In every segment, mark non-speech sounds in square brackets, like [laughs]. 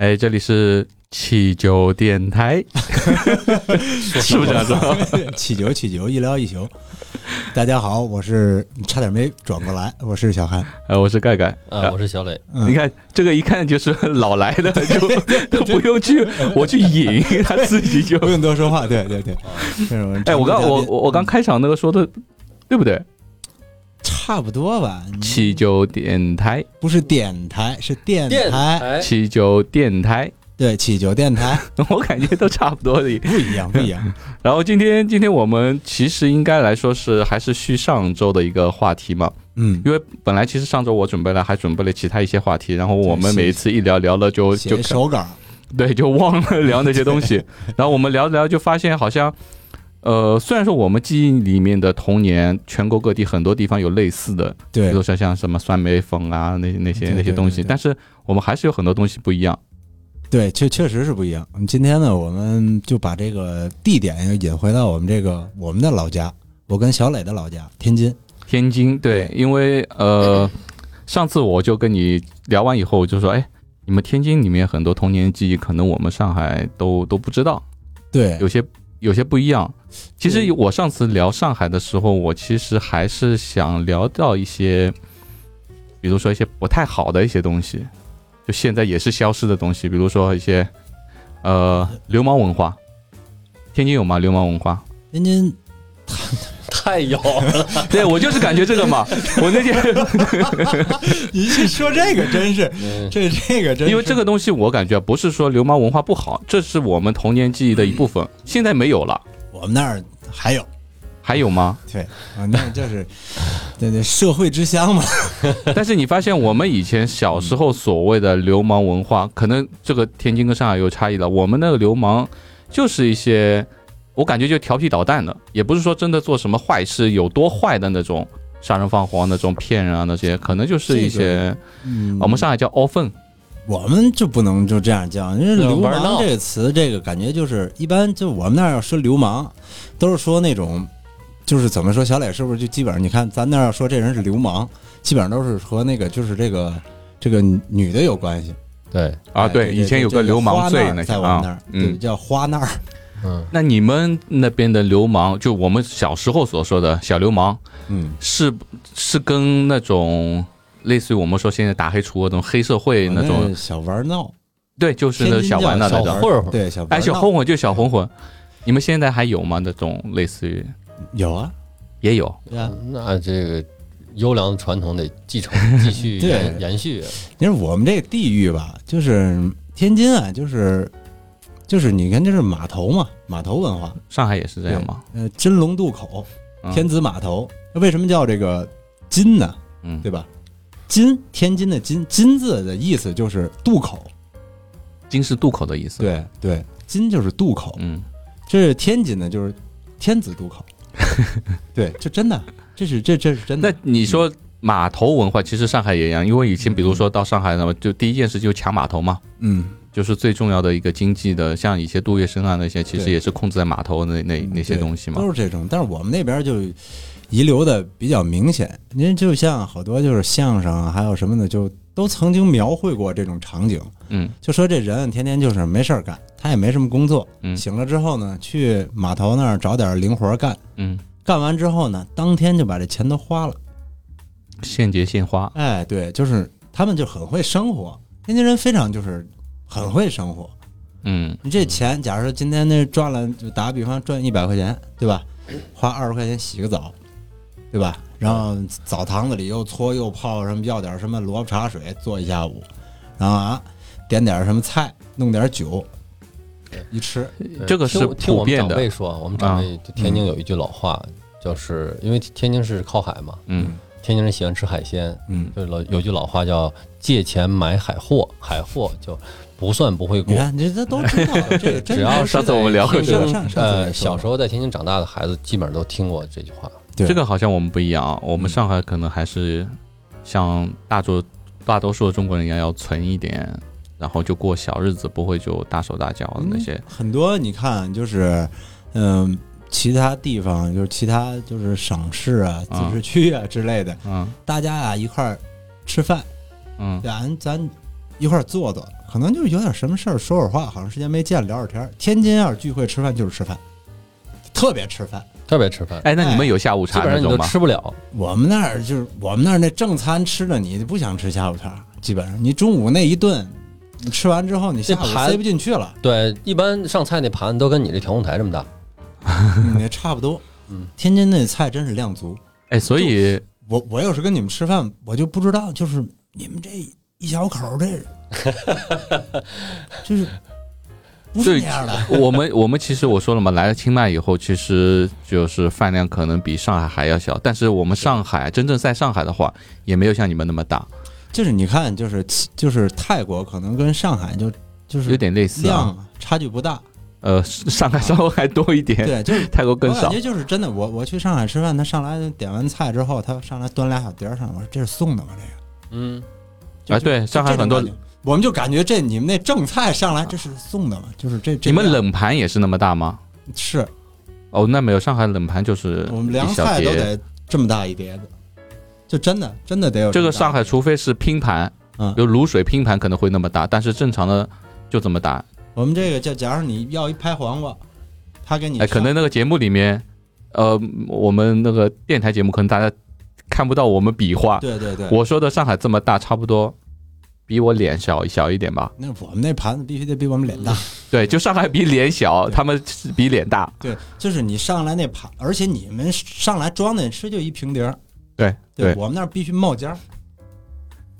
哎，这里是七九电台，是不是这样说？七九七九一聊一宿。大家好，我是差点没转过来，我是小韩。呃，我是盖盖。啊，我是小磊。嗯你看这个一看就是老来的，[laughs] 就都不用去我去引，[laughs] 他自己就不。用多说话，对对对。[laughs] 哎，我刚我我刚开场那个说的对不对？差不多吧，七九电台，不是电台，是电电台，七九电台，对，七九电台。[laughs] 我感觉都差不多的。不一样，不一样。[laughs] 然后今天今天我们其实应该来说是还是续上周的一个话题嘛，嗯，因为本来其实上周我准备了还准备了其他一些话题，然后我们每一次一聊聊了就就手稿，对就忘了聊那些东西，[laughs] 然后我们聊着聊就发现好像。呃，虽然说我们记忆里面的童年，全国各地很多地方有类似的，比如说像什么酸梅粉啊，那那些对对那些东西，但是我们还是有很多东西不一样。对，确确实是不一样。今天呢，我们就把这个地点又引回到我们这个我们的老家，我跟小磊的老家天津。天津，对，因为呃，上次我就跟你聊完以后，我就说，哎，你们天津里面很多童年记忆，可能我们上海都都不知道，对，有些有些不一样。其实我上次聊上海的时候，我其实还是想聊到一些，比如说一些不太好的一些东西，就现在也是消失的东西，比如说一些呃流氓文化。天津有吗？流氓文化？天津 [laughs] 太有了，[laughs] 对我就是感觉这个嘛，我那天 [laughs] 你一说这个真是，嗯，这这个真，因为这个东西，我感觉不是说流氓文化不好，这是我们童年记忆的一部分，现在没有了。我们那儿还有，还有吗？对啊，那就是对对社会之乡嘛，但是你发现我们以前小时候所谓的流氓文化，可能这个天津跟上海有差异了。我们那个流氓就是一些，我感觉就调皮捣蛋的，也不是说真的做什么坏事，有多坏的那种杀人放火那种骗人啊那些，可能就是一些、嗯，我们上海叫 o f e n。我们就不能就这样叫，因为流氓这个词，这个感觉就是一般，就我们那儿要说流氓，都是说那种，就是怎么说，小磊是不是就基本上，你看咱那儿要说这人是流氓，基本上都是和那个就是这个这个女的有关系。对，啊，哎对，以前有个流氓罪在我们那儿，，对，嗯，叫花那儿，嗯，那你们那边的流氓，就我们小时候所说的小流氓，嗯，是是跟那种类似于我们说现在打黑除恶那种黑社会那种，那小玩闹，对，就是那小玩的那种。小混混，对，小哎，小混混就小混混，你们现在还有吗？那种类似于？有啊，也有，对啊，那这个优良的传统得继承、[laughs] 继续对。延延续。你说我们这个地域吧，就是天津啊，就是就是你看，这是码头嘛，码头文化，上海也是这样吗？呃，金龙渡口，嗯天子码头，那为什么叫这个金呢？嗯，对吧？金，天津的金，金字的意思就是渡口，金是渡口的意思。，对对，金就是渡口。嗯，这是天津呢，就是天子渡口。[laughs] 对，这真的，这是这这是真的那。你说码头文化，其实上海也一样，因为以前比如说到上海那么，就第一件事就抢码头嘛。嗯，就是最重要的一个经济的，像一些杜月笙啊那些，其实也是控制在码头那那那些东西嘛都。是这种。但是我们那边就遗留的比较明显，您就像好多就是相声啊，还有什么的，就都曾经描绘过这种场景。嗯就说这人天天就是没事儿干，他也没什么工作，嗯醒了之后呢，去码头那儿找点零活干，嗯，干完之后呢，当天就把这钱都花了。现结现花。哎，对，就是他们就很会生活，天津人非常就是很会生活。嗯你这钱，假如说今天那赚了，就打个比方赚一百块钱，对吧？花二十块钱洗个澡，对吧？然后澡堂子里又搓又泡什么，要点什么萝卜茶水做一下午，然后啊点点什么菜，弄点酒，一吃，这个是听听我们长辈说，我们长辈就天津有一句老话，就是因为天津是靠海嘛，嗯天津人喜欢吃海鲜，嗯，就老有句老话叫借钱买海货，海货就不算不会过。你看这这都知道，这个真只要上次我们聊过在天津上上次呃小时候在天津长大的孩子，基本上都听过这句话。对这个好像我们不一样啊，我们嗯上海可能还是像大多大多数的中国人一样要存一点，然后就过小日子，不会就大手大脚的那些。很多你看就是，嗯、其他地方就是其他就是省市啊、自啊治区啊之类的，嗯大家啊一块儿吃饭，嗯咱咱一块儿坐坐可能就是有点什么事儿说会儿话，好长时间没见聊会儿天儿。天津要是聚会吃饭就是吃饭，特别吃饭。特别吃饭，哎，那你们有下午基本上你都茶那种吗？吃不了。我们那儿就是我们那儿那正餐吃的，你不想吃下午茶，基本上你中午那一顿，你吃完之后你下午这盘塞不进去了，对，一般上菜那盘子都跟你这调控台这么大。嗯，也差不多。嗯，天津那菜真是量足。哎，所以我我要是跟你们吃饭，我就不知道，就是你们这一小口儿这，[laughs] 就是 [laughs] 不是那样的。我们我们其实我说了嘛，来了清迈以后，其实就是饭量可能比上海还要小，但是我们上海真正在上海的话，也没有像你们那么大，就是你看，就是就是泰国可能跟上海就就是有点类似啊。量差距不大。呃，上海稍微还多一点，对，就是泰国更少我感觉。就是真的，我我去上海吃饭，他上来点完菜之后，他上来端俩小碟儿上，我说这是送的吗？这个嗯，啊对上海很多我们就感觉这你们那正菜上来这是送的吗？就是这这你们冷盘也是那么大吗？是哦，那没有，上海冷盘就是我们凉菜都。得这么大一碟子，就真的真的得有么大这个上海，除非是拼盘，嗯有卤水拼盘可能会那么大，但是正常的就这么大。我们这个就假如你要一拍黄瓜，他给你哎，可能那个节目里面，呃，我们那个电台节目可能大家看不到我们比划。对对对，我说的上海这么大，差不多比我脸小小一点吧。那我们那盘子必须得比我们脸大。对，就上海比脸小，他们是比脸大。对，就是你上来那盘，而且你们上来装的吃就一平碟儿，对对我们那儿必须冒尖儿，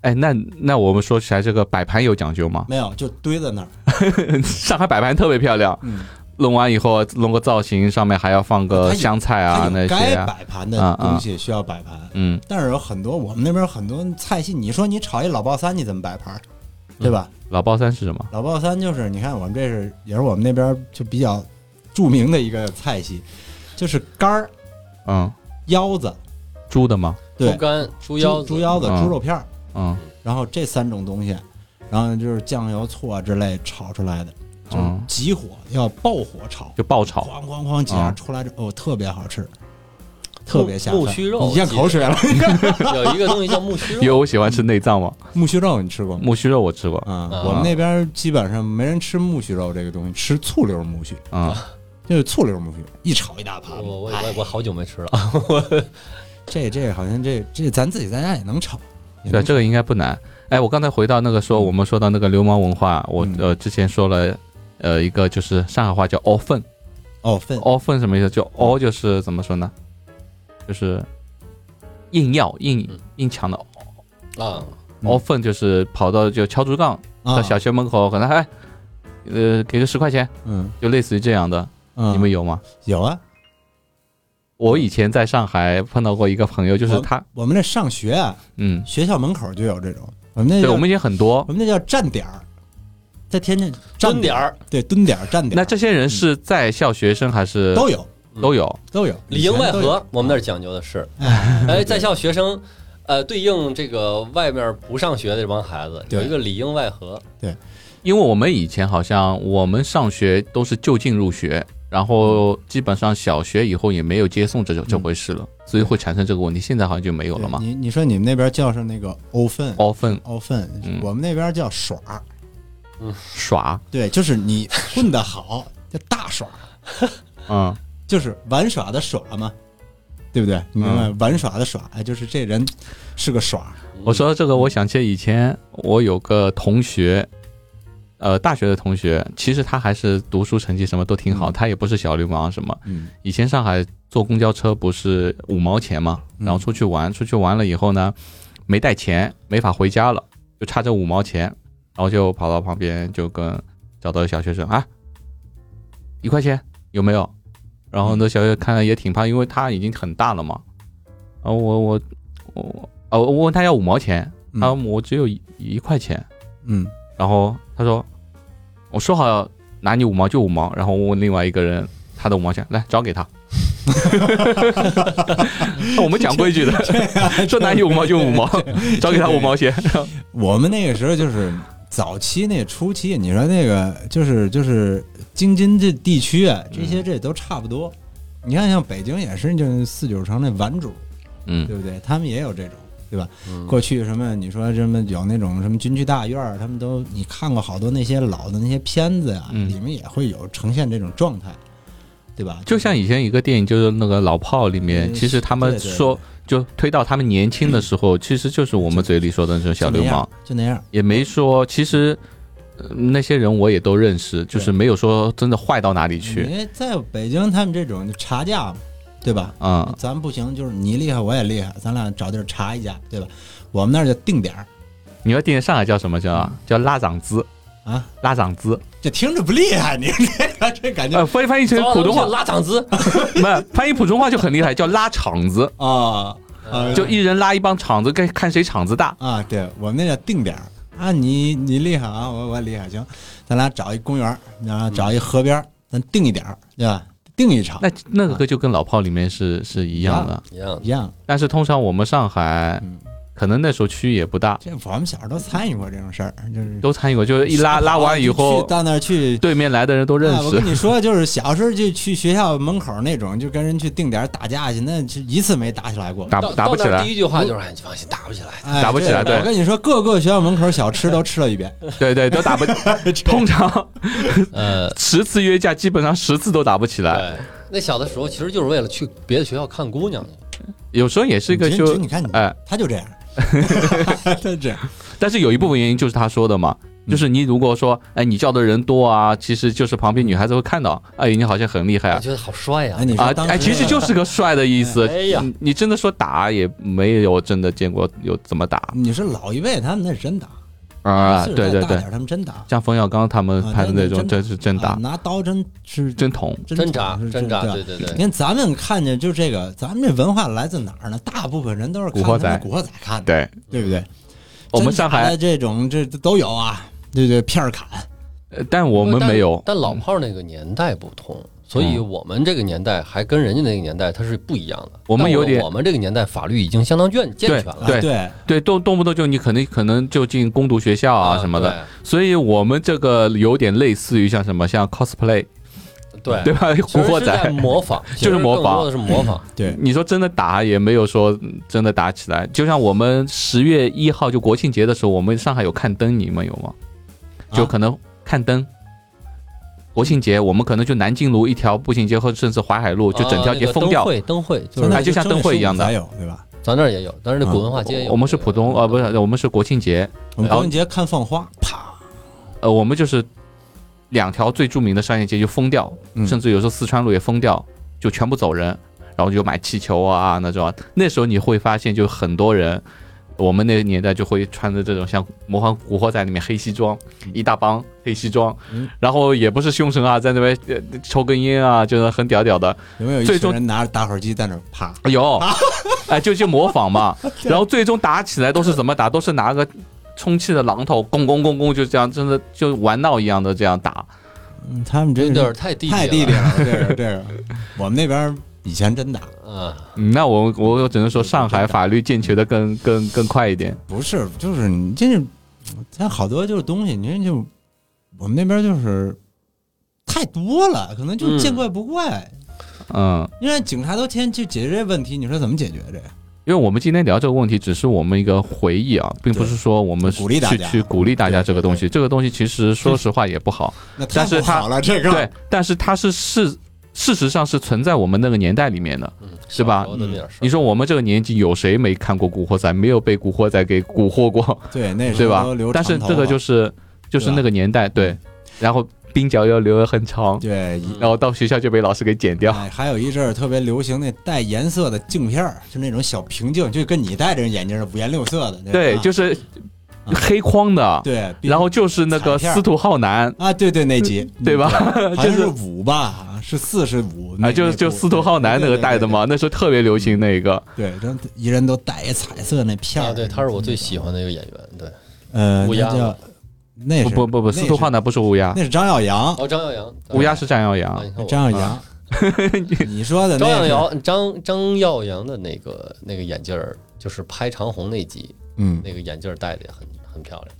哎，那那我们说起来，这个摆盘有讲究吗？没有就堆在那儿。[laughs] 上海摆盘特别漂亮，嗯，弄完以后弄个造型，上面还要放个香菜啊那些该。摆盘的东西需要摆盘，嗯，但是有很多我们那边很多菜系，你说你炒一老爆三，你怎么摆盘？儿？对吧？老包三是什么？老爆三就是你看我们这是也是我们那边就比较著名的一个菜系，就是肝儿、嗯，腰子，猪的吗？对。猪，肝、猪腰子、猪腰子、嗯。猪肉片儿，嗯。然后这三种东西，然后就是酱油、醋啊之类炒出来的，就急火要爆火炒，就爆炒。哐哐哐几下嗯出来之后，哦，特别好吃，特别下饭。木须肉你咽口水了。[laughs] 有一个东西叫木须肉，因为我喜欢吃内脏嘛，木须肉你吃过吗？木须肉我吃过。啊、嗯我们那边基本上没人吃木须肉这个东西，吃醋溜木须，嗯，[laughs] 就是醋溜木须，一炒一大盘。我我哎我我好久没吃了。[laughs] 这这好像这这咱自己在家也能炒。也对，这个应该不难。哎，我刚才回到那个说，嗯我们说到那个流氓文化，我嗯呃之前说了，呃一个就是上海话叫“凹粪”，哦分凹粪什么意思？就凹就是怎么说呢？就是硬要硬嗯。硬抢的。啊，嗯。凹粪，就是跑到就敲竹杠，到啊小学门口可能还，呃给个十块钱，嗯。就类似于这样的，嗯，你们有吗？有啊？我以前在上海碰到过一个朋友，就是他，我们那上学啊，嗯，学校门口就有这种，我们那对，我们以前很多。我们那叫站点儿，在天津站蹲点儿，对蹲点儿站点儿，那这些人是在校学生还是都有。都有？都有，里应外。合，我们那儿讲究的是，[laughs] 哎，哎，在校学生，呃，对应这个外面不上学的这帮孩子，有一个里应外合，对。因为我们以前好像我们上学都是就近入学，然后基本上小学以后也没有接送这这回事了，所以会产生这个问题。现在好像就没有了嘛。你你说你们那边叫上那个欧粪，凹粪欧粪嗯，我们那边叫耍儿，耍，对，就是你混得好叫大耍儿，嗯，[laughs] 就是玩耍的耍嘛，对不对？你明白？嗯玩耍的耍，哎，就是这人是个耍，我说到这个，我想起以前我有个同学，呃，大学的同学，其实他还是读书成绩什么都挺好，嗯他也不是小流氓什么。嗯以前上海坐公交车不是五毛钱嘛，嗯然后出去玩，出去玩了以后呢，没带钱，没法回家了，就差这五毛钱，然后就跑到旁边就跟找到小学生啊，一块钱有没有？然后那小学看了也挺怕，因为他已经很大了嘛。然后我我我我问他要五毛钱，他说我只有一一块钱，嗯然后他说我说好拿你五毛就五毛，然后我问另外一个人他的五毛钱来找给他。[laughs] 我们讲规矩的，说拿你五毛就五毛，[laughs] 找给他五毛钱。我们那个时候就是早期那初期，你说那个就是就是京津这地区啊，这些这都差不多。你看，像北京也是，就是四九城那顽主，嗯对不对？他们也有这种，对吧？嗯过去什么你说什么有那种什么军区大院儿，他们都你看过好多那些老的那些片子呀，嗯里面也会有呈现这种状态，对吧？就像以前一个电影，就是那个老炮里面，嗯其实他们说就推到他们年轻的时候，其实就是我们嘴里说的那种小流氓，，就那样。也没说其实。呃那些人我也都认识，就是没有说真的坏到哪里去，因为在北京，他们这种就查架嘛，对吧？嗯，咱不行，就是你厉害我也厉害，咱俩找地儿查一下，对吧？我们那儿就定点儿。你要定上海叫什么叫叫拉涨资啊，拉涨资，这听着不厉害，你 [laughs] 这个这感觉呃，翻译翻译成普通话，拉场子，[laughs] 不是翻译普通话就很厉害，叫拉场子，啊啊，就一人拉一帮场子，看看谁场子大。啊，对我们那叫定点啊，你你厉害啊，我我厉害，行，咱俩找一公园儿，然后找一河边儿，咱定一点，对吧？定一场，那那个就跟老炮里面是是一样的，一样一样。但是通常我们上海嗯可能那时候区域也不大，这我们小时候都参与过这种事儿，就是都参与过，就是一拉拉完以去后，到那儿去。对面来的人都认啊我跟。你说，就是小时候就去学校门口那种，就跟人去定点打架去，那是一次没打起来过。打打不起来第，一句话就是：“哎，你放心，打不起来。哎打不起来对我跟你说，各个学校门口小吃都吃了一遍。[laughs] 对对，都打不。[laughs] 通常 [laughs] ”呃，十次约架，基本上十次都打不起来。对，那小的时候其实就是为了去别的学校看姑娘去。有时候也是一个就你看你，哎，他就这样，他 [laughs] 就这样。但是有一部分原因就是他说的嘛，嗯就是你如果说，哎，你叫的人多啊，其实就是旁边女孩子会看到，哎，你好像很厉害啊。我觉得好帅呀哎，！你说，当时啊哎，其实就是个帅的意思。哎呀你你真的说打也没有真的见过有怎么打你是老一辈他们那是真打啊？对对对他们真打，像冯小刚他们啊拍的那种，真的这是真啊打，拿刀真是真捅。真真扎是真扎，对对对对你。看咱们看见就这个，咱们这文化来自哪儿呢？大部分人都是古惑仔古惑仔看的，对，对不对？我们上海的，这种这这都有啊，对对，片儿砍，呃但我们没有。但老炮儿那个年代不同，所以嗯我们这个年代还跟人家那个年代它是不一样的。我们有点我们这个年代法律已经相当健健全了，对啊对，对，动动不动就你可能可能就进攻读学校啊什么的，，所以我们这个有点类似于像什么像 cosplay，对对吧？古惑仔，模仿，[laughs] 就是模仿更多的是模仿。[laughs] 对你说真的打也没有说真的打起来，就像我们十月一号就国庆节的时候，我们上海有看灯，你们有吗？就可能看灯。国庆节我们可能就南京路一条步行街，或者甚至淮海路，就整条街封掉灯会，灯会就是就像灯会一样的才有对吧？咱那儿也有，但是那古文化街也有。我们是浦东，呃，不是，我们是国庆节，我们国庆节看放花，啪，呃，我们就是两条最著名的商业街就封掉，嗯甚至有时候四川路也封掉，就全部走人，然后就买气球啊那种啊。那时候你会发现，就很多人，我们那个年代就会穿着这种像模仿《古惑仔》里面黑西装，一大帮黑西装，嗯然后也不是凶神啊，在那边呃抽根烟啊，就是很屌屌的。有没有一最终群人拿着打火机在那儿啪？有，哎，就去模仿嘛，[laughs] 然后最终打起来都是怎么打？都是拿个充气的榔头，咣咣咣咣，就这样，真的就玩闹一样的这样打。嗯，他们这有太地太地地道了，这个这个，我们那边以前真打，啊，嗯，那我我只能说上海法律健全的更更更快一点。不是，就是你这是，咱好多就是东西，你这就我们那边就是太多了，可能就嗯见怪不怪。嗯，因为警察都天去解决这问题，你说怎么解决这个？因为我们今天聊这个问题，只是我们一个回忆啊，并不是说我们鼓励大家去去鼓励大家这个东西。这个东西其实说实话也不好，那太但是他不好了，这个对，但是它是事事实上是存在我们那个年代里面的。嗯，是吧你说我们这个年纪有谁没看过《古惑仔》，没有被《古惑仔》给蛊惑过？对那是对吧？但是这个就是就是那个年代，对，然后鬓角要留得很长，对。嗯然后到学校就被老师给剪掉。哎，还有一阵儿特别流行那带颜色的镜片儿，就那种小平镜，就跟你戴这种眼镜是五颜六色的。对，吧就是啊黑框的，对，然后就是那个司徒浩南啊，对对，那集 [laughs] 对吧嗯 [laughs] 好像就是是五吧，是四是五啊，就就司徒浩南那个戴的嘛，那时候特别流行那个。对，然后一人都戴一彩色那片儿。啊，对，他是我最喜欢的一个演员，对，呃，乌鸦那叫那是不不不司徒浩南不是乌鸦，那是张耀扬，哦，张耀扬，乌鸦是张耀啊 [laughs] 扬。张耀扬。你说的那张耀是，扬张张耀扬的那个那个眼镜儿，就是拍长虹那集，嗯，那个眼镜儿戴的也很很漂亮。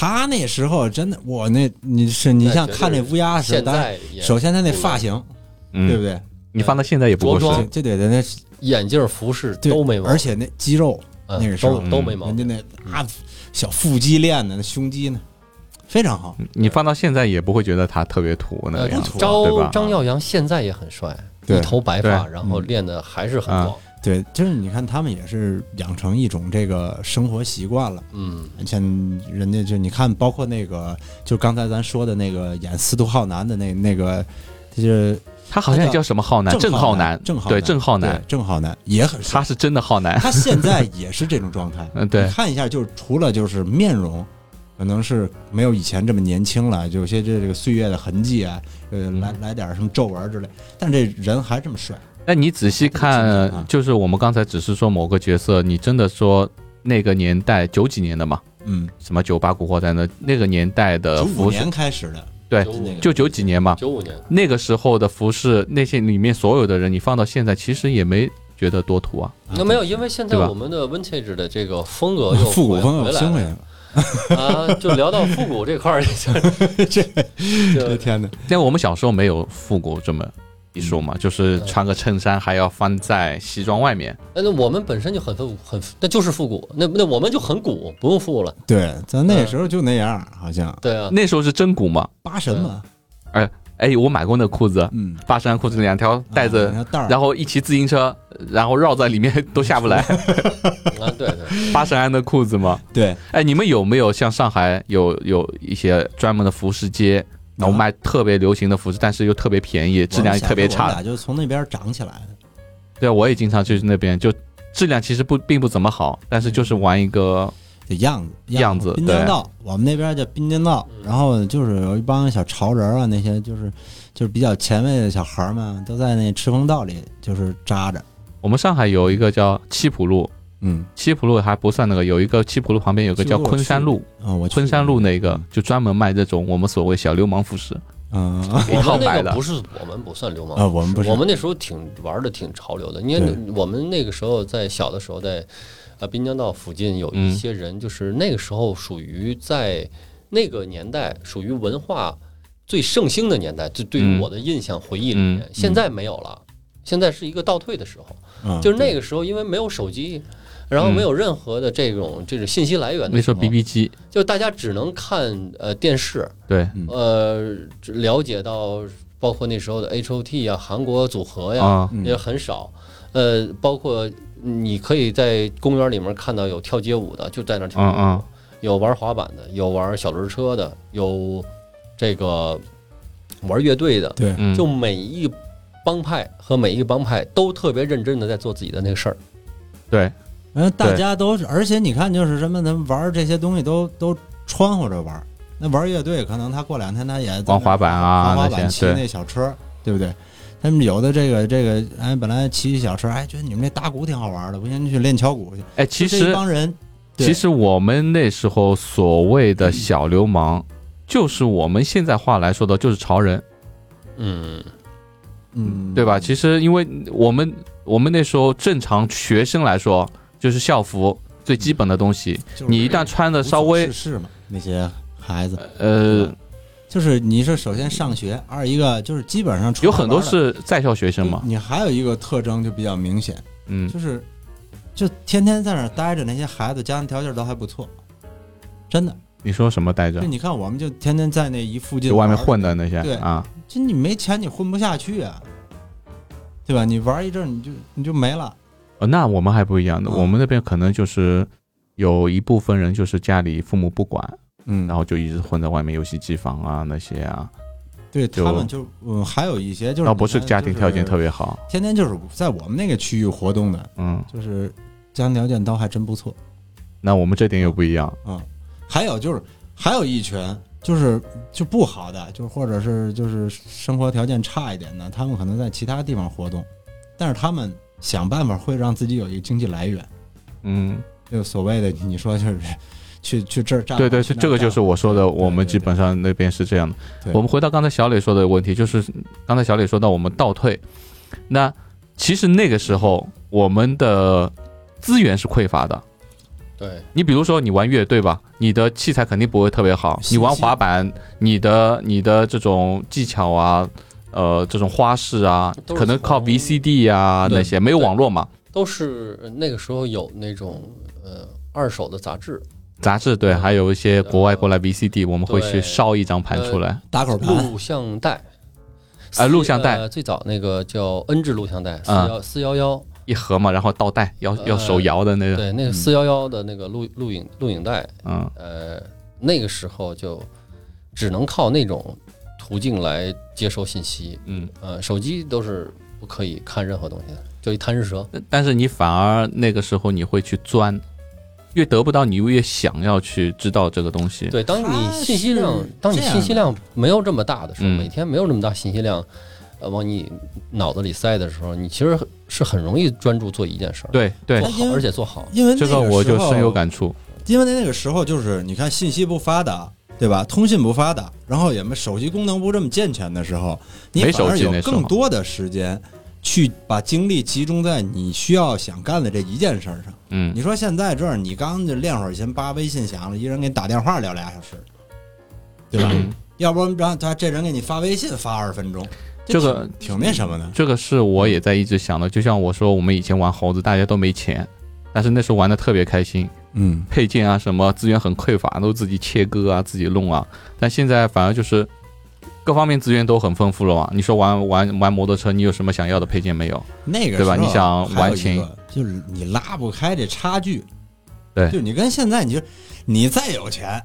他那时候真的，我那你是你像看那乌鸦似的首先他那发型，对不嗯，对？你放到现在也不过着装时。这这得的那眼镜、服饰都没毛，而且那肌肉，嗯那个时候都都没毛病。人家那啊小腹肌练的，那胸肌呢非常好。你放到现在也不会觉得他特别土那样张吧？张耀扬现在也很帅，对一头白发，然后练的还是很啊壮。对，就是你看他们也是养成一种这个生活习惯了。嗯，像人家就你看，包括那个，就刚才咱说的那个演司徒浩南的那那个，就是他好像也叫什么浩南，郑浩南，郑浩对郑浩南，郑浩南也很帅他。是真的浩南。他现在也是这种状态。嗯，对你，看一下，就是除了就是面容，可能是没有以前这么年轻了，有些这这个岁月的痕迹啊，呃，来来点什么皱纹之类，但这人还这么帅。那你仔细啊。看，就是我们刚才只是说某个角色，你真的说那个年代九几年的嘛，嗯，什么九八古惑仔的那个年代的九五服饰。年，开始的，对就九几年嘛，九五年，那个时候的服饰，那些里面所有的人，你放到现在，其实也没觉得多土啊。那没有，因为现在我们的 vintage 的这个风格又复古风又兴回回来了来了。[laughs] 啊，就聊到复古这块儿，这 [laughs] 这天哪！但我们小时候没有复古这么一说嗯嘛，就是穿个衬衫还要翻在西装外面。那那我们本身就很复很，那就是复古，那那我们就很古，不用复了。对，咱那时候就那样，好像对啊，那时候是真古嘛。八神嘛，哎哎，我买过那裤子，嗯，八神裤子两条带啊着，两条带，然后一骑自行车，然后绕在里面都下不来。[laughs] 啊对对，八神庵的裤子嘛。对，哎，你们有没有像上海有有一些专门的服饰街，然后卖特别流行的服饰，但是又特别便宜，质量也特别差。我们俩就从那边长起来的。对，我也经常去那边，就质量其实不并不怎么好，但是就是玩一个，的样子样子滨江道，我们那边叫滨江道，然后就是有一帮小潮人啊，那些就是就是比较前卫的小孩们，都在那赤峰道里就是扎着，我们上海有一个叫七浦路，嗯七浦路还不算那个，有一个七浦路旁边有个叫昆山路，啊，我昆山路那个就专门卖这种我们所谓小流氓服饰，嗯一套我们那个不是我们不算流氓啊，我们不是。我们那时候挺玩的挺潮流的，因为我们那个时候在小的时候在呃滨江道附近有一些人，就是那个时候属于在那个年代属于文化最盛兴的年代，就对于嗯我的印象回忆里面，嗯现在没有了，现在是一个倒退的时候，嗯就是那个时候因为没有手机。然后没有任何的这种这种信息来源的那时候候 BB 机，就大家只能看呃电视，对，呃，了解到包括那时候的 H O T 呀、韩国组合呀，也很少。呃，包括你可以在公园里面看到有跳街舞的，就在那儿跳街舞；嗯嗯有玩滑板的，有玩小轮车的，有这个玩乐队的。对，嗯，就每一帮派和每一个帮派都特别认真的在做自己的那个事儿。对，嗯，大家都是，而且你看，就是什么，他们玩这些东西都都穿和着玩。那玩乐队，可能他过两天他也玩滑板啊玩滑那些对板骑那小车，对不对？他们有的这个这个，哎，本来骑小车，哎，觉得你们那打鼓挺好玩的，不行去练敲鼓去。哎，其实帮人，其实我们那时候所谓的小流氓，就是我们现在话来说的，就是潮人，嗯，嗯，对吧？其实因为我们我们那时候正常学生来说，就是校服最基本的东西，就是你一旦穿的稍微事事嘛，那些孩子，呃，就是你是首先上学，二一个就是基本上有很多是在校学生嘛，你还有一个特征就比较明显，嗯，就是就天天在那儿待着，那些孩子家庭条件都还不错，真的。你说什么待着就？你看，我们就天天在那一附近就外面混的那些对啊，就你没钱，你混不下去啊，对吧？你玩一阵你就你就没了。呃，那我们还不一样的，嗯我们那边可能就是有一部分人就是家里父母不管，嗯然后就一直混在外面游戏机房啊那些啊，对他们就嗯，还有一些就是倒不是家庭条件特别，好，天天就是在我们那个区域活动的，嗯，就是家庭条件倒还真不错。那我们这点又不一样，嗯，还有就是还有一群就是就不好的，就是或者是就是生活条件差一点的，他们可能在其他地方活动，但是他们想办法会让自己有一个经济来源，嗯，就所谓的你说就是 [laughs] 去去这儿对对，这个就是我说的，我们基本上那边是这样的。对。我们回到刚才小磊说的问题，就是刚才小磊说到我们倒退，那其实那个时候我们的资源是匮乏的。对，你比如说你玩乐队吧，你的器材肯定不会特别好。你玩滑板，你的你的这种技巧啊，呃，这种花式啊，可能靠 VCD 啊那些，没有网络嘛。都是那个时候有那种呃二手的杂志，杂志对，还有一些国外过来 VCD，我们会去烧一张盘出来。打口盘，录像带。啊录像带。呃最早那个叫 N 制录像带，四啊幺四幺幺，一盒嘛，然后倒带，要要手摇的那个，对，那个四幺幺的那个录录影录影带，嗯。呃，那个时候就只能靠那种途径来接收信息，嗯。呃，手机都是不可以看任何东西的，就一贪吃蛇。但是你反而那个时候你会去钻，越得不到，你越想要去知道这个东西。对，当你信息量，当你信息量没有这么大的时候，嗯每天没有这么大信息量，呃，往你脑子里塞的时候，你其实是很容易专注做一件事儿，对对做，好，而且做好。因为这个我就深有感触。因为那个时候就是你看信息不发达，对吧？通信不发达，然后也没手机功能不这么健全的时候，你没反而有更多的时间去把精力集中在你需要想干的这一件事儿上。嗯你说现在这儿，你刚就练会儿琴，叭微信响了，一人给你打电话聊俩小时，对吧？嗯要不然让他这人给你发微信发二十分钟，这个挺挺那什么的。这个是我也在一直想的。就像我说，我们以前玩猴子，大家都没钱，但是那时候玩的特别开心，嗯，配件啊什么资源很匮乏，都自己切割啊，自己弄啊。但现在反而就是各方面资源都很丰富了嘛。你说玩玩玩摩托车，你有什么想要的配件没有？那个对吧你想玩琴就是你拉不开这差距。对就你跟现在，你就你再有钱，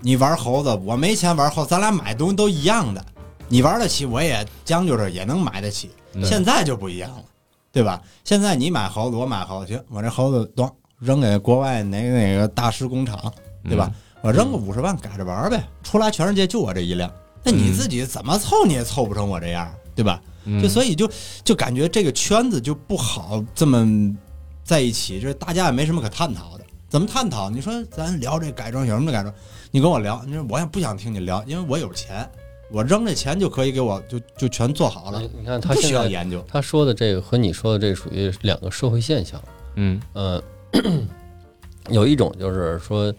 你玩猴子，我没钱玩猴，咱俩买东西都一样的。你玩得起，我也将就着也能买得起。嗯现在就不一样了，对吧？现在你买猴子，我买猴子，行，我这猴子咣扔给国外哪个哪个大师工厂，对吧？我扔个五十万改着玩儿呗，出来全世界就我这一辆。那你嗯自己怎么凑你也凑不成我这样，对吧？嗯？就所以就就感觉这个圈子就不好这么在一起，就是大家也没什么可探讨的。怎么探讨？你说咱聊这改装有什么改装？你跟我聊，你说我也不想听你聊，因为我有钱，我扔这钱就可以给我就就全做好了你，看他不需要研究。他说的这个和你说的这个属于两个社会现象。嗯呃，[clears throat] 有一种就是说，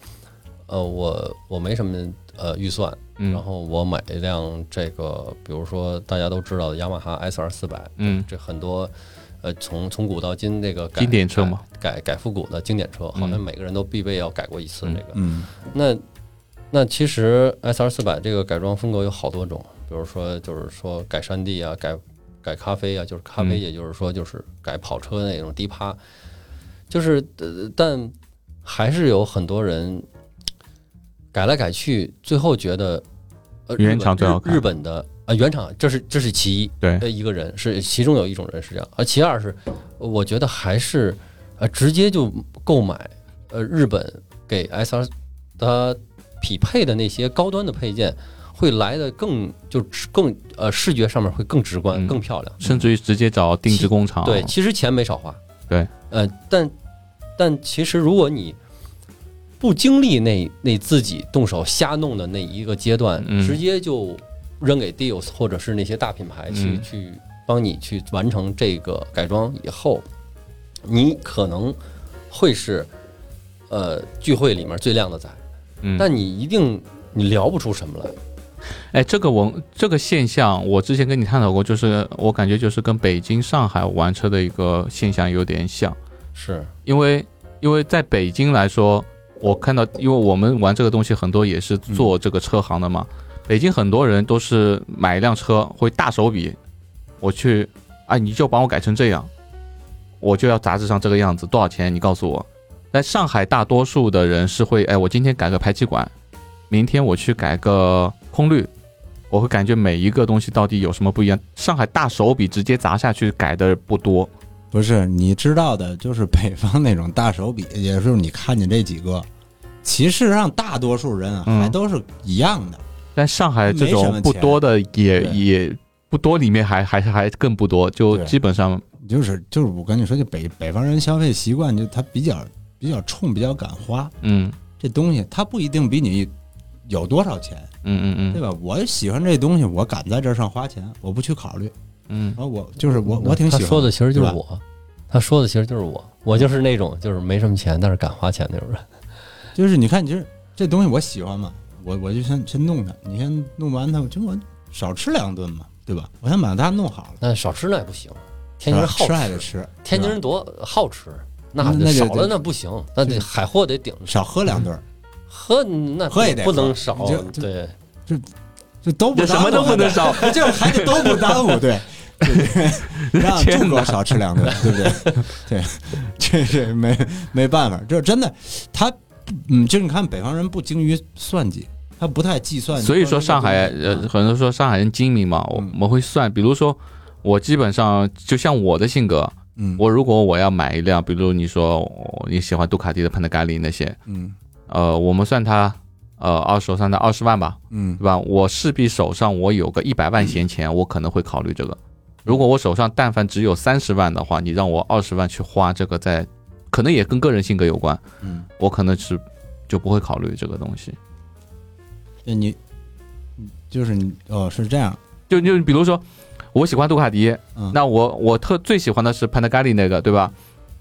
呃，我我没什么呃预算，嗯，然后我买一辆这个，比如说大家都知道的雅马哈 SR 四百，嗯。这很多呃从从古到今这个改经典车嘛，改改改复古的经典车，好像嗯每个人都必备要改过一次嗯这个。嗯。那那其实 S R 四百这个改装风格有好多种，比如说就是说改山地啊，改改咖啡啊，就是咖啡，嗯也就是说就是改跑车那种低趴，就是呃，但还是有很多人改来改去，最后觉得呃原厂最好看日日本的啊原厂这是这是其一，对呃一个人是其中有一种人是这样，而其二是我觉得还是呃直接就购买呃日本给 S R 它匹配的那些高端的配件，会来的更就更呃视觉上面会更直观、嗯更漂亮。甚至于直接找定制工厂。对，其实钱没少花。对，呃，但但其实如果你不经历那那自己动手瞎弄的那一个阶段，嗯。直接就扔给 Deals 或者是那些大品牌去、嗯。去帮你去完成这个改装以后，你可能会是呃聚会里面最靓的仔，嗯，但你一定你聊不出什么来。哎，这个我这个现象，我之前跟你探讨过，就是我感觉就是跟北京、上海玩车的一个现象有点像，是，因为因为在北京来说，我看到，因为我们玩这个东西很多也是做这个车行的嘛，北京很多人都是买一辆车会大手笔，我去，啊，你就帮我改成这样，我就要杂志上这个样子，多少钱？你告诉我。在上海，大多数的人是会，哎，我今天改个排气管，明天我去改个空滤，我会感觉每一个东西到底有什么不一样。上海大手笔直接砸下去改的不多，不是你知道的，就是北方那种大手笔，也就是你看见这几个，其实上大多数人啊嗯还都是一样的。但上海这种没什么钱不多的也对也不多，里面还还是还更不多，就对基本上就是就是我跟你说，就北北方人消费习惯，就他比较比较冲，比较敢花。嗯这东西他不一定比你有多少钱，嗯嗯嗯对吧？我喜欢这东西，我敢在这上花钱，我不去考虑。嗯然后我就是我我挺喜欢他说的其实就是我，他说的其实就是我，我就是那种就是没什么钱但是敢花钱那种人。[laughs] 就是你看，你这这东西我喜欢嘛，我我就先先弄它，你先弄完它，就我少吃两顿嘛，对吧？我先把它弄好了，但少吃那也不行，天津人好吧吃还得吃，天津人多好吃，那少了那不行，那得海货得顶着少喝两顿儿，喝，那喝也得不能少对，就，就都不这什么都不能少，就是还得都不耽误，对。[laughs] 对对让天哪猪狗少吃两顿，对不对？[laughs] 对，这是没没办法，这真的，他嗯，就是你看北方人不精于算计，他不太计算。所以说上海嗯呃，很多人说上海人精明嘛，我们会算，比如说我基本上就像我的性格，嗯，我如果我要买一辆，比如你说哦你喜欢杜卡迪的潘德加利那些，嗯呃，我们算它呃二手算它二十万吧，嗯对吧？我势必手上我有个一百万闲钱，我可能会考虑这个。如果我手上但凡只有三十万的话，你让我二十万去花这个在，可能也跟个人性格有关，嗯，我可能是就不会考虑这个东西。那你就是你哦，是这样，就就比如说，我喜欢杜卡迪，嗯那我我特最喜欢的是潘德盖利那个，对吧？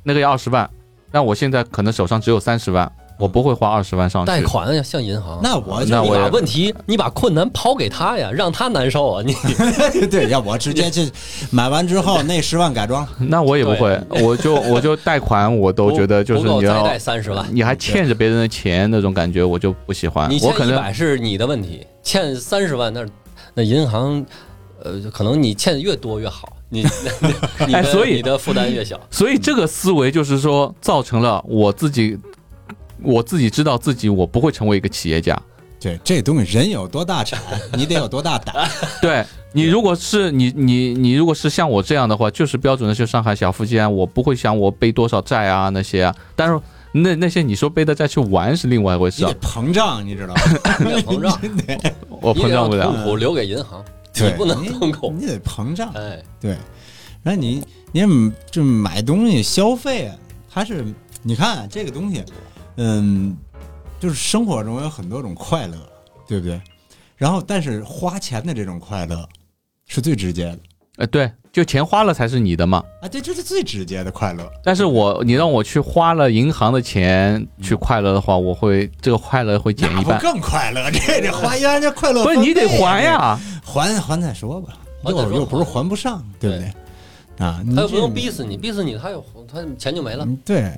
那个要二十万，那我现在可能手上只有三十万，我不会花二十万上去。贷款呀，向银行。那我就你那我也把问题，你把困难抛给他呀，让他难受啊！你 [laughs] 对，要我直接就买完之后那十万改装，[laughs] 那我也不会，我就我就贷款，我都觉得 [laughs] 就是你要贷三十万，你还欠着别人的钱那种感觉，我就不喜欢你。欠一我可能百是你的问题，欠三十万那那银行，呃，可能你欠的越多越好，你你你的哎所以你的负担越小。所以这个思维就是说，造成了我自己，我自己知道自己我不会成为一个企业家。对，这东西人有多大产，你得有多大胆。[laughs] 对你，如果是你你你如果是像我这样的话，就是标准的就上海小富即安，我不会想我背多少债啊那些啊。但是那那些你说背的债去玩是另外一回事啊你得，膨胀，你知道吗？你得膨胀，我膨胀不了。你得让痛苦留给银行，你对，不能痛苦。你得膨胀。哎，对，然后你你这买东西消费啊，它是你看这个东西，嗯，就是生活中有很多种快乐，对不对？然后但是花钱的这种快乐是最直接的呃，对，就钱花了才是你的嘛。啊，对，这是最直接的快乐。但是我你让我去花了银行的钱去快乐的话，我会这个快乐会减一半。更快乐？[laughs] 这这花一万这快乐不是你得还呀，还还再说吧，又又不是还不上，对不对？啊，他又不用逼死你，逼死你他有他钱就没了。嗯对，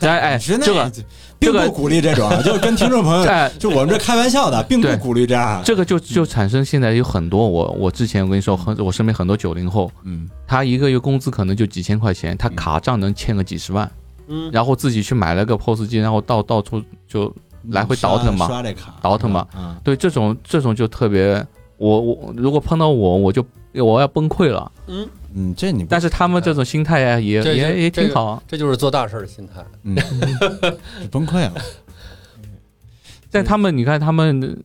哎 [laughs] 哎，[laughs] 实在这个并不鼓励这种，就跟听众朋友，[laughs] 哎，就我们这开玩笑的，并不鼓励这样。这个就就产生现在有很多我我之前我跟你说很我身边很多九零后，嗯，他一个月工资可能就几千块钱，他卡账能欠个几十万，嗯，然后自己去买了个 POS 机，然后到到处就来回倒腾嘛刷刷这卡，倒腾嘛啊，对这种这种就特别，我我如果碰到我我就我要崩溃了。嗯嗯，这你但是他们这种心态呀，也也也挺好啊。这就是做大事儿的心态。嗯 [laughs] 崩溃了，但他们你看他们，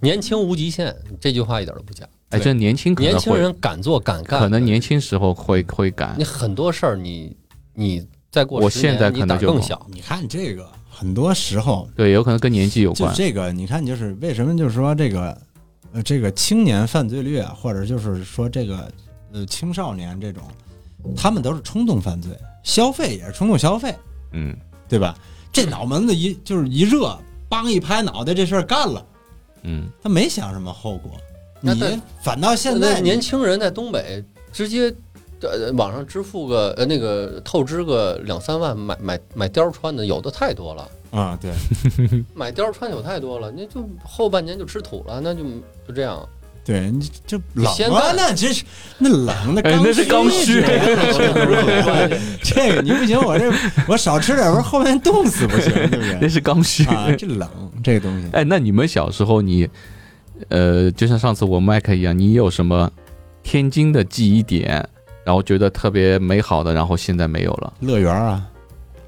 年轻无极限，这句话一点都不假。哎，这年轻可能，年轻人敢做敢干，可能年轻时候会会敢你。很多事儿你你再过我现在可能就更小。你看这个，很多时候对，有可能跟年纪有关。就这个，你看就是为什么就是说这个，呃，这个青年犯罪率啊，或者就是说这个呃青少年这种，他们都是冲动犯罪，消费也是冲动消费，嗯，对吧？这脑门子一就是一热，梆一拍脑袋，这事儿干了，嗯，他没想什么后果。你反倒现在年轻人在东北直接呃网上支付个呃那个透支个两三万买买买貂穿的有的太多了，啊，对，[laughs] 买貂穿有太多了，那就后半年就吃土了，那就就这样。对，你就冷啊，那这是那冷的哎那是刚需这个 [laughs] 这个你不行，我这我少吃点，我说后面冻死不行，对不那？是刚需。啊，这冷这个东西，哎，那你们小时候你，呃，就像上次我们麦克一样，你有什么天津的记忆点，然后觉得特别美好的，然后现在没有了？乐园啊，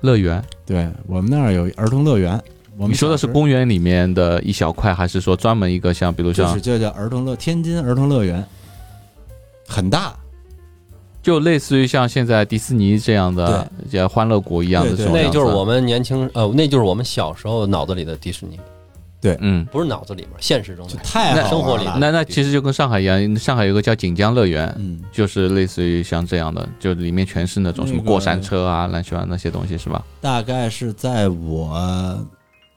乐园，对我们那儿有儿童乐园。我们你说的是公园里面的一小块，还是说专门一个像比如像就是就叫儿童乐天津儿童乐园，很大，就类似于像现在迪士尼这样的，像欢乐谷一样的对对那就是我们年轻呃，那就是我们小时候脑子里的迪士尼，嗯。不是脑子里面，现实中就的。太好生活里。那那其实就跟上海一样，上海有个叫锦江乐园，嗯，就是类似于像这样的，就里面全是那种什么过山车啊、乱七八糟那些东西，是吧？大概是在我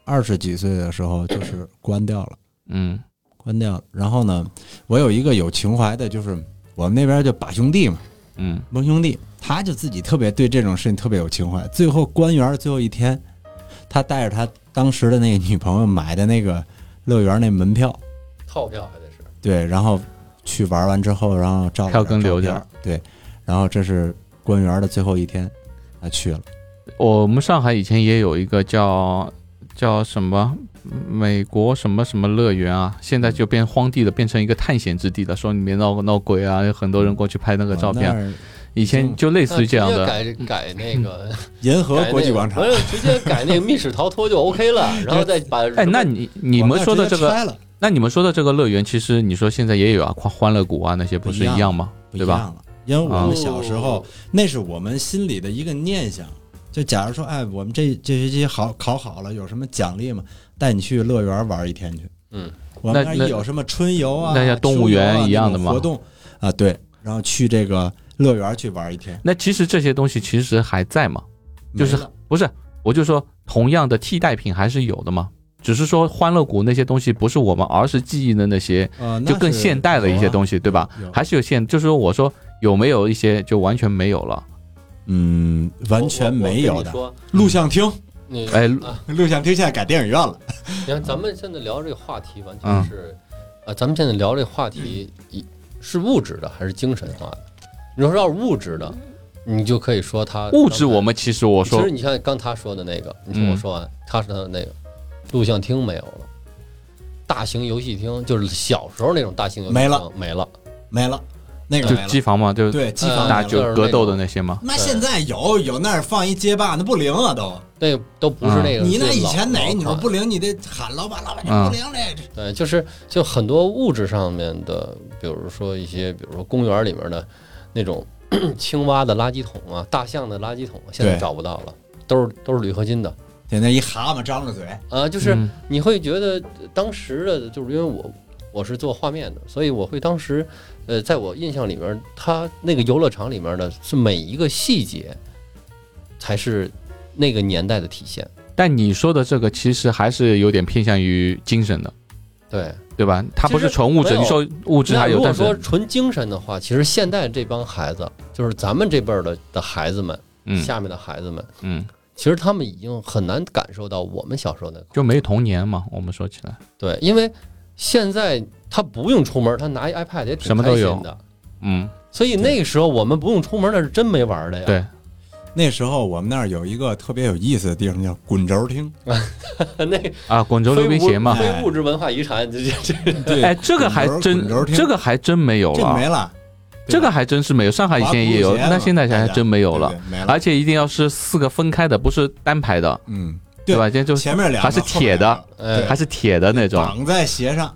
二十几岁的时候，就是关掉了。嗯关掉了。然后呢，我有一个有情怀的，就是我们那边就把兄弟嘛，嗯蒙兄弟，他就自己特别对这种事情特别有情怀。最后关园最后一天，他带着他当时的那个女朋友买的那个乐园那门票，套票还得是。对，然后去玩完之后，然后照了票根点照留着片，对，然后这是官园的最后一天，他去了。我们上海以前也有一个叫叫什么美国什么什么乐园啊，现在就变荒地了，变成一个探险之地了，说里面闹闹鬼啊，有很多人过去拍那个照片。以前就类似于这样的，改改那个 [laughs] 银河国际广场直接改那个密室逃脱就 OK 了，[laughs] 然后再把哎，那你你们说的这个，那你们说的这个乐园，其实你说现在也有啊，欢欢乐谷啊那些不是一样吗？对吧？因为我啊们小时候，那是我们心里的一个念想。就假如说，哎，我们这这学期好考好了，有什么奖励吗？带你去乐园玩一天去。嗯，我们那有什么春游啊、那像动物园一样的吗活动啊？对，然后去这个乐园去玩一天，那其实这些东西其实还在嘛，就是不是？我就说同样的替代品还是有的嘛，只是说欢乐谷那些东西不是我们儿时记忆的那些，呃，那就更现代的一些东西，啊对吧？还是有现，就是说我说有没有一些就完全没有了？嗯，完全没有的。说录像厅，你哎啊，录像厅现在改电影院了。你看咱们现在聊这个话题，完嗯全是，呃，咱们现在聊这个话题，一是物质的还是精神化的？你说要是物质的，你就可以说它物质我们其实我说其实你像刚他说的那个，你听我嗯说完，他说的那个录像厅没有了，大型游戏厅就是小时候那种大型游戏厅没了没了，没了，那个就。机房嘛，就对，机房没了就格斗的那些嘛。那现在有有那儿放一街霸，那不灵啊都。那都不是那个。你那以前哪？老你说不灵，你得喊老板，老板你不灵这。对，就是就很多物质上面的，比如说一些，比如说公园里面的那种 [clears throat] 青蛙的垃圾桶啊，大象的垃圾桶，现在找不到了，都是都是铝合金的。现在一蛤蟆张着嘴，啊，就是嗯。你会觉得当时的，就是因为我我是做画面的，所以我会当时，呃，在我印象里面，它那个游乐场里面的是每一个细节，才是那个年代的体现。但你说的这个其实还是有点偏向于精神的，对，对吧？它不是纯物质，你说物质还有，那如果说纯精神的话，其实现在这帮孩子，就是咱们这辈儿的的孩子们，嗯下面的孩子们，嗯，其实他们已经很难感受到我们小时候那个。就没童年嘛。我们说起来，对，因为现在他不用出门，他拿一 iPad 也挺开心的。嗯，所以那个时候我们不用出门，那是真没玩的呀。对，那时候我们那儿有一个特别有意思的地方，叫滚轴厅。[laughs] 那啊，滚轴溜冰鞋嘛。非物质文化遗产，这这这对哎，这个还真这个还真没有了，这没了，这个还真是没有。上海以前也有，那现在还真没有了。而且一定要是四个分开的，不是单排的，嗯，对吧？这就前面两个还是铁的还是铁的那种。绑在鞋上，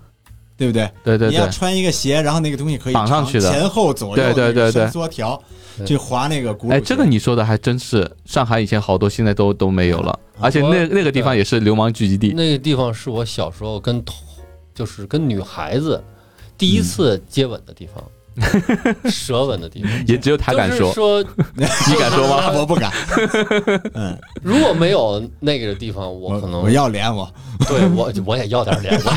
对不对？对对对，你要穿一个鞋，然后那个东西可以绑上去的。前后左右对对对对。伸缩条，去划那个轱辘哎，这个你说的还真是，上海以前好多，现在都都没有了。而且那那个地方也是流氓聚集地。那个地方是我小时候跟同，就是跟女孩子第一次接吻的地方，舌吻的地方。[laughs] 也只有他敢说，就是说，[laughs] 你敢说吗？我不敢。[laughs] 嗯，如果没有那个地方，我我可能我要脸我。对我我也要点脸，我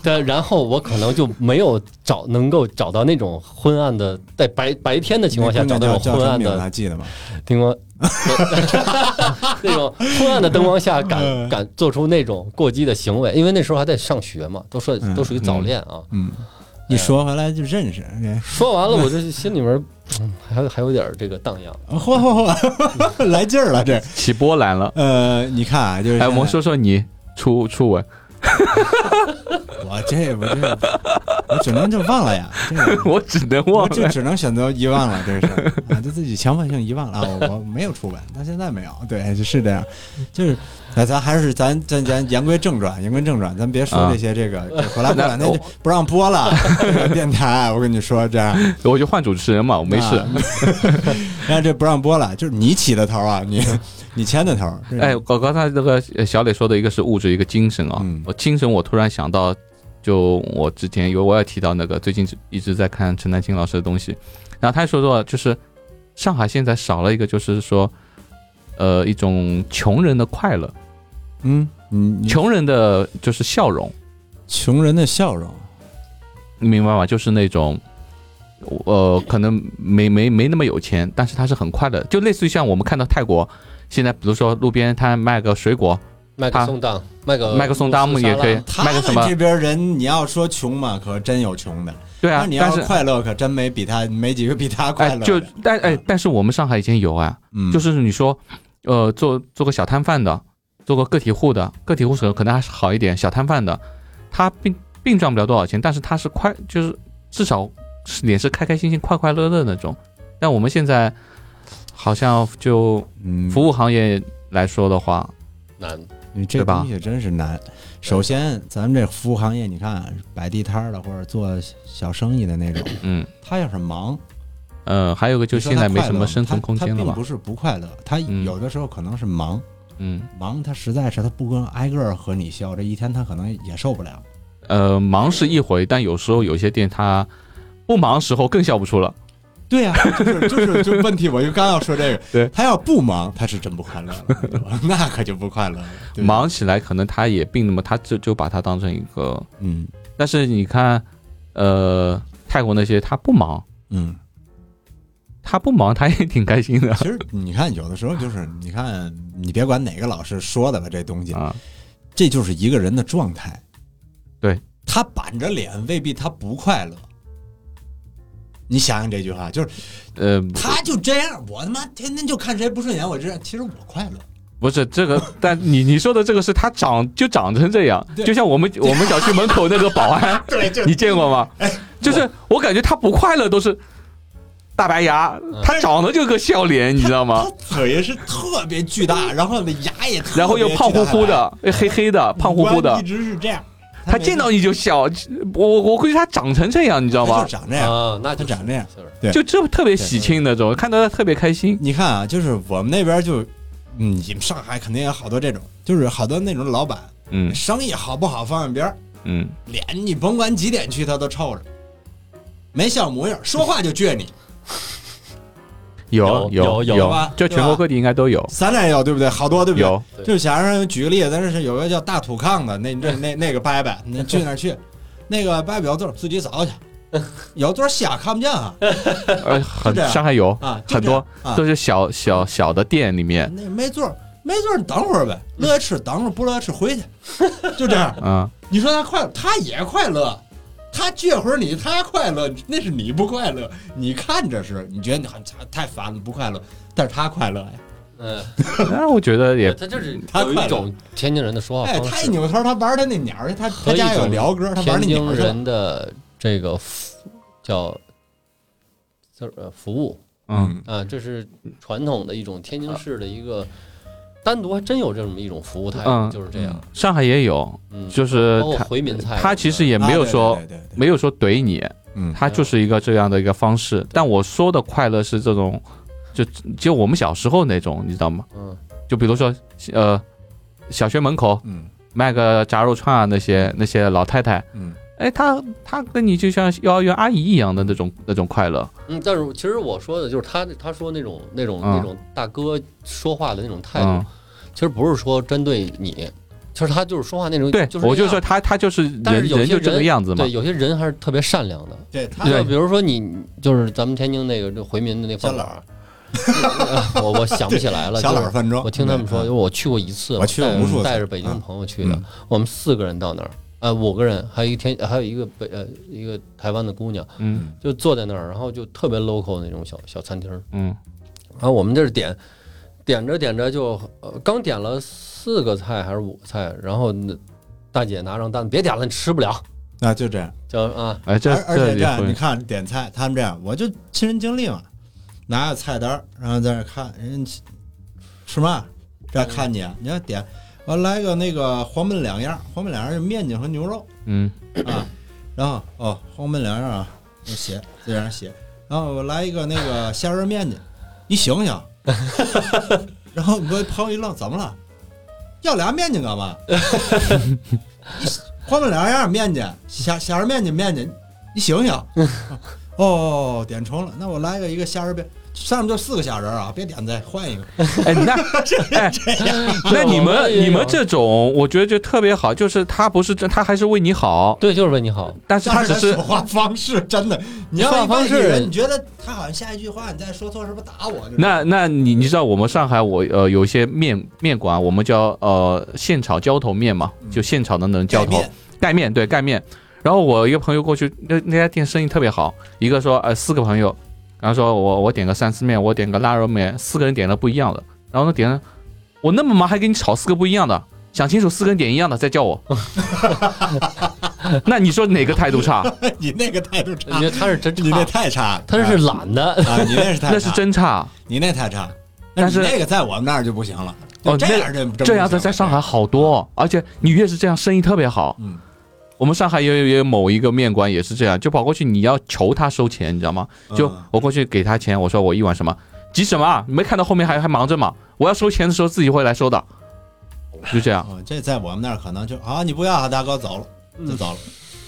对，然后我可能就没有找能够找到那种昏暗的，在白白天的情况下找到那种昏暗的还记得吗？灯光，那种昏暗的灯光下敢嗯敢做出那种过激的行为，因为那时候还在上学嘛，都说嗯都属于早恋啊。嗯，一说回来就认识。哎说完了，我 [laughs] 这心里面嗯还还有点这个荡漾。嚯嚯嚯，[laughs] 来劲儿了这。起波澜了。呃，你看啊，就是哎，我们说说你初初吻，[laughs] 我这我这我只能就忘了呀，这个 [laughs] 我只能我忘了。就只能选择遗忘了这个事儿啊，就自己强迫性遗忘了啊，我 [laughs] 我没有出版，到现在没有，对，就是这样，就是，那咱还是咱咱咱言归正传，言归正传，咱别说啊这些这个，这后来过两天那就不让播了，这个电台，我跟你说这样，我就换主持人嘛，我没事。啊，然后这不让播了，就是你起的头啊，你你签的头，这哎，我刚才那个呃小磊说的一个是物质，一个精神啊。嗯。我精神，我突然想到，就我之前因为我也提到那个最近一直在看陈丹青老师的东西，然后他说说就是上海现在少了一个，就是说呃一种穷人的快乐，嗯，你你穷人的就是笑容，穷人的笑容，你明白吗？就是那种呃，可能没没没那么有钱，但是他是很快乐，就类似于像我们看到泰国现在，比如说路边摊卖个水果，卖个送当，卖个卖个送当也可以他卖个什么们这边人，你要说穷嘛，可真有穷的。对啊你，要但是快乐，可真没比他没几个比他快哎，就。但哎，但是我们上海以前有啊，嗯，就是你说，呃，做做个小摊贩的，做个个体户的，个体户可能可能还是好一点，小摊贩的，他并并赚不了多少钱，但是他是快，就是至少是脸是开开心心、快快乐乐那种。但我们现在好像就嗯，服务行业来说的话，难，你这东西真是难。首先，咱们这服务行业，你看摆地摊儿的或者做小生意的那种，嗯。他要是忙，呃，还有个就现在没什么生存空间了嘛他并不，是不快乐，他嗯。有的时候可能是忙，嗯。忙他实在是他不跟挨个儿和你笑，这一天他可能也受不了。呃，忙是一回，但有时候有些店他不忙时候更笑不出了。对呀、就是就是就问题，我就刚要说这个，对他要不忙，他是真不快乐了，[laughs] 那可就不快乐了。忙起来可能他也并那么，他就就把它当成一个，嗯但是你看，呃，泰国那些他不忙，嗯，他不忙，他也挺开心的其实你看，有的时候就是，你看，你别管哪个老师说的吧，这东西，啊。这就是一个人的状态。对，他板着脸未必他不快乐。你想想这句话，就是呃，他就这样，我他妈天天就看谁不顺眼，我这样，其实我快乐。不是这个，[laughs] 但你你说的这个是他长就长成这样，就像我们我们小区门口那个保安，[laughs] 对，就你见过吗？[laughs] 就是我感觉他不快乐都是大白牙，他长得就个笑脸，你知道吗？他嘴是特别巨大，然后那牙也然后又胖乎乎的，黑黑的，胖乎乎的一，直是这样。他见到你就笑。我我估计他长成这样，你知道吗就？长这样，啊，那就他长这样。就是对就这特别喜庆那种，看到他特别开心。你看啊，就是我们那边就，嗯，你们上海肯定也有好多这种，就是好多那种老板，嗯生意好不好放一边儿，嗯，脸你甭管几点去他都臭着，没笑模样，说话就倔你。有有有有吧？就全国各地应该都有。咱这也有对不对？好多对不对？有。就假如说举个例子，咱这是有个叫大土炕的，那那那那个伯伯，你去那儿去，那个伯伯有座自己找去，有座儿瞎看不见啊呃，[laughs] 很上海有啊，很多，啊，都是小小小的店里面，那没座没座，你等会儿呗，乐意吃等会儿，不乐意吃回去，就这样。嗯，你说他快乐，他也快乐，他撅会儿你，他快乐，那是你不快乐。你看着是，你觉得你很太烦了，不快乐，但是他快乐呀。嗯，那我觉得也他就是他有一种天津人的说话哎，方式，他一扭头，他玩他那鸟，他他家有种辽歌，他玩天津那鸟天津。人的这个服叫叫呃服务嗯，啊，这是传统的一种天津市的一个单独还真有这么一种服务态嗯。度，就是这样。上海也有，嗯，就是包括他回民菜，他其实也没有啊说对对对对对。没有说怼你，嗯，他就是一个这样的一个方式。但我说的快乐是这种，就就我们小时候那种，你知道吗？嗯。就比如说呃，小学门口嗯。卖个炸肉串啊，那些那些老太太，嗯哎，他他跟你就像幼儿园阿姨一样的那种那种快乐，嗯，但是其实我说的就是他他说那种那种嗯。那种大哥说话的那种态度嗯，，其实不是说针对你，其实他就是说话那种，对，就是我就说他他就是但是有些人人就这个样子嘛。对，，有些人还是特别善良的。对他对。就比如说你就是咱们天津那个这回民的那饭馆儿，呃我我想不起来了，[laughs] 小就是老饭庄，我听他们说，因为我去过一次，我去过带无数带着北京嗯朋友去的嗯，我们四个人到那儿，呃，五个人，还有一天，还有一个北呃一个台湾的姑娘，嗯就坐在那儿，然后就特别 local 那种小小餐厅儿，嗯然后我们这是点点着点着就呃刚点了四个菜还是五个菜，然后那大姐拿张单子，别点了，你吃不了，啊，就这样。就啊，哎，这而而且这样，你看点菜，他们这样，我就亲身经历嘛，拿着菜单儿，然后在那看人家吃嘛，这样看你啊，你要点，我来个那个黄焖两样，黄焖两样是面筋和牛肉嗯啊，然后哦黄焖两样啊，我写这样写，然后我来一个那个虾仁面筋，你醒醒，[laughs] 然后我朋友一愣，怎么了？要俩面筋干嘛？你黄焖两样面筋，虾虾仁面筋面筋，你醒醒。[laughs] 哦，点重了，那我来个一个虾仁面，上面就四个小人儿啊，别点赞换一个。哎，那 [laughs] 哎，那你们你们这种，我觉得就特别好，就是他不是真，他还是为你好，对，就是为你好。但是他只是说话方式真的，你要话方式，你觉得他好像下一句话你再说错，是不是打我？就是那那你你知道我们上海我呃有一些面面馆，我们叫呃现炒浇头面嘛，就现炒的那种浇头盖面盖面对盖面。然后我一个朋友过去，那那家店生意特别好，一个说呃四个朋友，然后说我我点个三丝面，我点个腊肉面，四个人点了不一样的，然后呢点了我那么忙还给你炒四个不一样的，想清楚四个人点一样的再叫我，[laughs] 那你说哪个态度差？你那个态度差你，[laughs] 他是真你那，太差了，他是懒的。啊，你那是太差那是，真差。你那太差。但是你那个在我们那儿就不行了。哦这样真这样的在上海，好多，而且你越是这样，生意特别好。嗯，我们上海也有也有某一个面馆也是这样，就跑过去你要求他收钱，你知道吗？就嗯我过去给他钱，我说我一碗什么，急什么啊？你没看到后面还还忙着吗？我要收钱的时候自己会来收的，就这样。哦，这在我们那儿可能就啊，你不要啊，大哥走了就走了。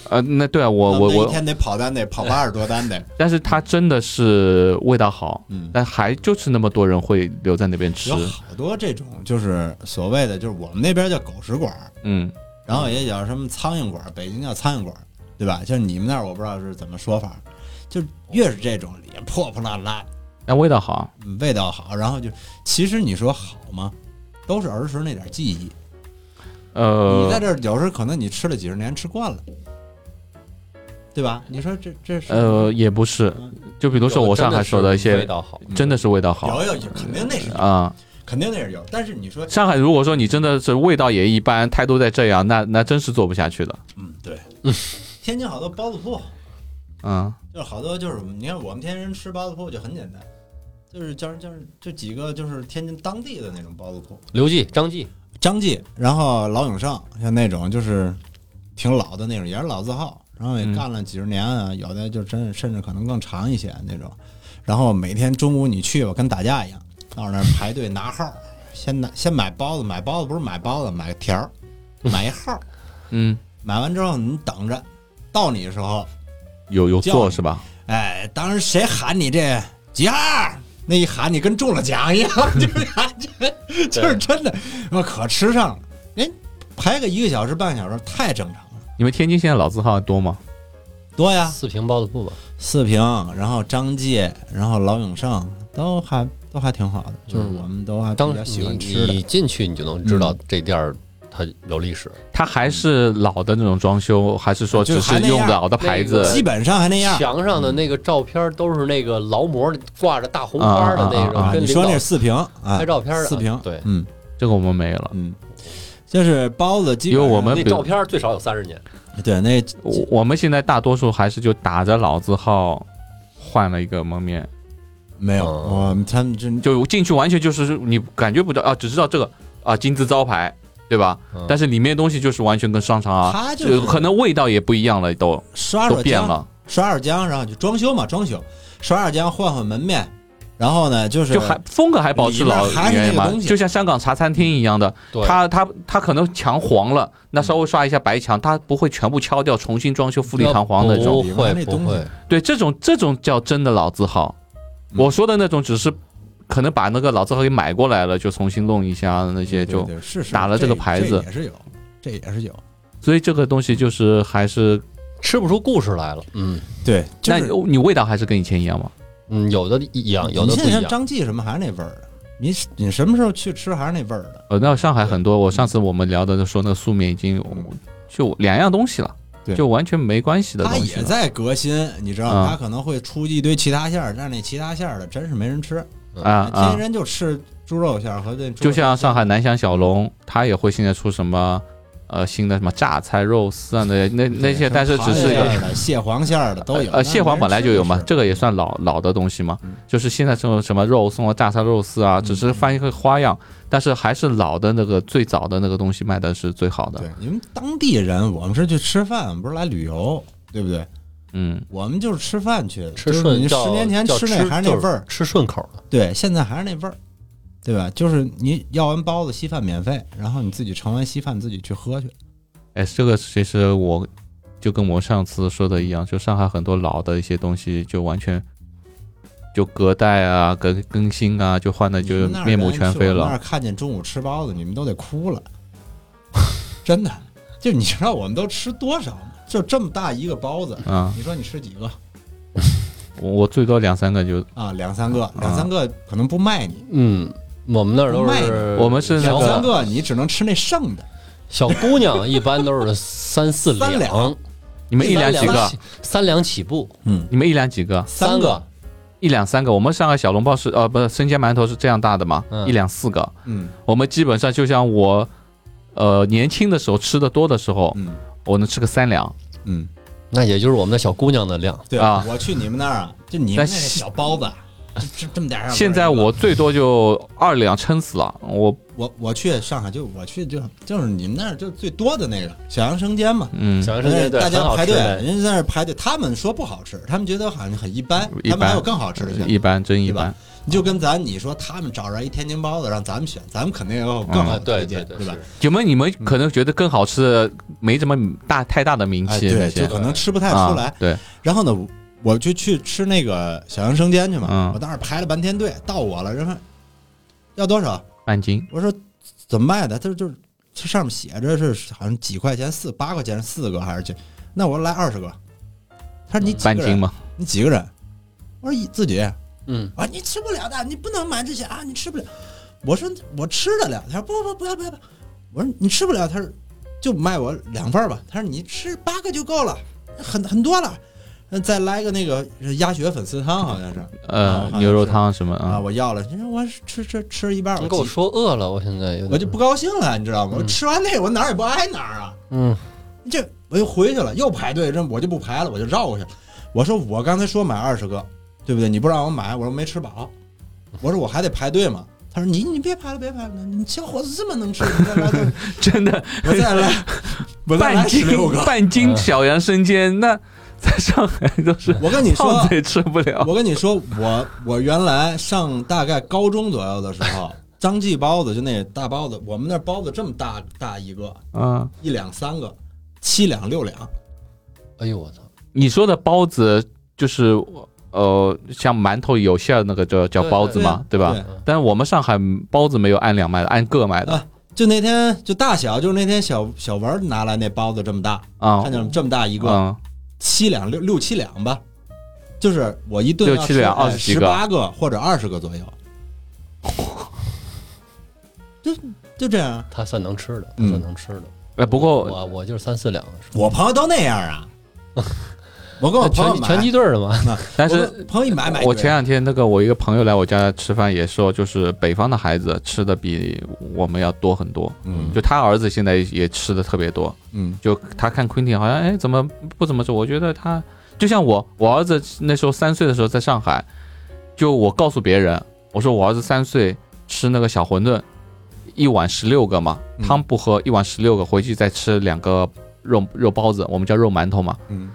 呃，那对啊，我我我，那一天得跑单得跑八十多单得，[laughs] 但是他真的是味道好，嗯。但还就是那么多人会留在那边吃有，好多这种就是所谓的，就是我们那边叫狗食馆儿，嗯，然后也叫什么苍蝇馆儿，北京叫苍蝇馆儿，对吧？就是你们那儿我不知道是怎么说法，就越是这种也破破烂烂，那味道好，嗯味道好，然后就其实你说好吗？都是儿时那点记忆。呃你在呃这儿有时候可能你吃了几十年，吃惯了，对吧？你说这这是呃也不是，就比如说我上海说的一些味，道好，真的是味道好有有有，肯定那是有啊。肯定那是有。但是你说，上海如果说你真的是味道也一般，态度再这样，那那真是做不下去的。嗯，对，[laughs] 天津好多包子铺，嗯，就是好多就是你看我们天津人吃包子铺就很简单，就是就是就是这几个就是天津当地的那种包子铺，刘记、张记，张记，然后老永盛，像那种就是挺老的那种，也是老字号，然后也嗯干了几十年啊，有的就真甚至可能更长一些那种。然后每天中午你去吧，跟打架一样，到那儿排队拿号，先拿先买包子，买包子不是买包子，买条儿，买一号，[laughs] 嗯，买完之后你等着，到你的时候，有有座是吧？哎，当时谁喊你这几号？那一喊你跟中了奖一样，[laughs] [laughs] 就是就是真的，我可吃上了。人排个一个小时半个小时太正常了，你们天津现在老字号多吗？多呀，四平包子铺吧。四平，然后张记，然后老永盛，都还都还挺好的，就是我们都还比当较喜欢吃的你。进去，你就能知道这店儿它有历史。它还是老的那种装修，还是说只就是用老的牌子？基本上还那样墙上的那个照片都是那个劳模挂着大红花的那种，你说那是四平啊拍，照片的四平，对，嗯这个我们没了。嗯，就是包子基本上，因为我们那照片最少有三十年。对那我我们现在大多数还是就打着老字号换了一个蒙面，没有，哦我们他们这就进去完全就是你感觉不到啊，只知道这个啊金字招牌，对吧？嗯但是里面东西就是完全跟商场啊，他就是可能味道也不一样了，都都刷刷，变了，刷刷浆，然后就装修嘛，装修，刷刷浆换换门面，然后呢就是就还风格还保持老里面还是那原嘛，就像香港茶餐厅一样的，对，它它它可能墙黄了，那稍微刷一下白墙，它不会全部敲掉，重新装修，富丽堂皇的那种。对，这种这种叫真的老字号。嗯我说的那种只是可能把那个老字号给买过来了，就重新弄一下那些就，打了这个牌子也是有，这也是有，所以这个东西就是还是，吃不出故事来了。嗯对，那是你味道还是跟以前一样吗？嗯，有的一样，有的不一样。你现在像张记什么还是那味儿的，你你什么时候去吃还是那味儿的，呃，那上海很多，我上次我们聊的说那个素面已经就两样东西了，对就完全没关系的他东西了。也在革新，你知道吗？啊他可能会出一堆其他馅儿，但是那其他馅儿的真是没人吃，啊啊天津！人就吃猪肉馅儿和这就像上海南翔小龙，它也会现在出什么呃新的什么榨菜肉丝啊那那那些，但是只是蟹黄馅儿的都有。呃蟹黄本来就有嘛，这个个也算老老的东西嘛嗯。就是现在这种什么肉松啊、榨菜肉丝啊，只是翻一个花样，但是还是老的那个最早的那个东西卖的是最好的。对，你们当地人，我们是去吃饭，不是来旅游，对不对？嗯，我们就是吃饭去的，吃就是你十年前吃那还是那味儿，吃顺口的。对，现在还是那味儿，对吧？就是你要完包子，稀饭免费，然后你自己盛完稀饭自己去喝去。哎，这个其实我就跟我上次说的一样，就上海很多老的一些东西就完全就隔代啊、更更新啊，就换的就面目全非了。那儿看见中午吃包子，你们都得哭了，真的。就你知道我们都吃多少吗？就这么大一个包子，啊，你说你吃几个我 [laughs] 我最多两三个就啊？两三个，两三个可能不卖你，嗯，我们那儿都卖是我们是两三个你只能吃那剩的。小姑娘，一般都是三四三两你们一两几个？三两起步，嗯，你们一两几个？三个，一两三个。我们上海小笼包是呃不是生煎馒头是这样大的嘛，嗯一两四个。嗯我们基本上就像我呃年轻的时候吃的多的时候，嗯我能吃个三两。嗯，那也就是我们的小姑娘的量。对啊我去你们那儿啊，就你们那但小包子这这么点儿。现在我最多就二两，撑死了。我我我去上海就我去就就是你们那儿就最多的那个小杨生煎嘛。嗯，小杨生煎对，大家排队。人家在那儿排队，他们说不好吃，他们觉得好像很一般，一般他们还有更好吃的。一般真一般。你就跟咱你说，他们找着一天津包子让咱们选，咱们肯定有更好啊，的对推荐，对对吧？是有没有你们可能觉得更好吃的，没什么大太大的名哎，气那对，就可能吃不太出来啊。。对，然后呢，我就去吃那个小杨生煎去嘛，嗯我当时排了半天队，到我了，人说要多少？半斤。我说怎么卖的？他说就是这上面写着是好像几块钱四八块钱四个还是几？那我说来二十个。他说你几个人？半斤吗？你几个人？我说一自己。嗯，啊，你吃不了的，你不能买这些啊，你吃不了。我说我吃得了，他说不不不要不要不要。我说你吃不了，他说就卖我两份儿吧。他说你吃八个就够了，很很多了。嗯再来个那个鸭血粉丝汤，[laughs] 好像是呃，啊牛肉汤什么啊，啊？我要了。你说我吃吃吃一半儿，你给我说饿了，我现在有点我就不高兴了，你知道吗？我嗯吃完那个我哪儿也不挨哪儿啊。嗯这我又回去了，又排队，这我就不排了，我就绕过去了。我说我刚才说买二十个，对不对？你不让我买，我说没吃饱，我说我还得排队嘛。他说你你别排了，别排了，你小伙子这么能吃，你再来，[laughs] 真的我再来，我再来半斤十六个。半斤嗯小杨生煎，那在上海就是我跟你说吃不了。我跟你说，我我原来上大概高中左右的时候，张记包子就那大包子，我们那包子这么大大一个，嗯，一两三个，七两六两。哎呦我操，你说的包子就是呃，像馒头有馅儿那个叫叫包子嘛，对吧？对但是我们上海包子没有按两卖的，按个卖的啊就那天就大小，就是那天小小文儿拿来那包子这么大，啊看见了这么大一个，嗯，七两六六七两吧，就是我一顿六七两20几十八个或者二十个左右，就就这样。他算能吃的，他嗯算能吃的。哎，不过我我就是三四两，我朋友都那样啊，我跟我朋友买，拳拳击队的嘛，[laughs] 但是朋友买买，我前两天那个我一个朋友来我家吃饭也说，就是北方的孩子吃的比我们要多很多。嗯。就他儿子现在也吃的特别多，嗯。就他看 Quentin 好像哎怎么不怎么吃，我觉得他就像我，我儿子那时候三岁的时候在上海，就我告诉别人，我说我儿子三岁吃那个小馄饨，一碗十六个嘛，嗯。汤不喝，一碗十六个，回去再吃两个肉肉包子，我们叫肉馒头嘛，嗯，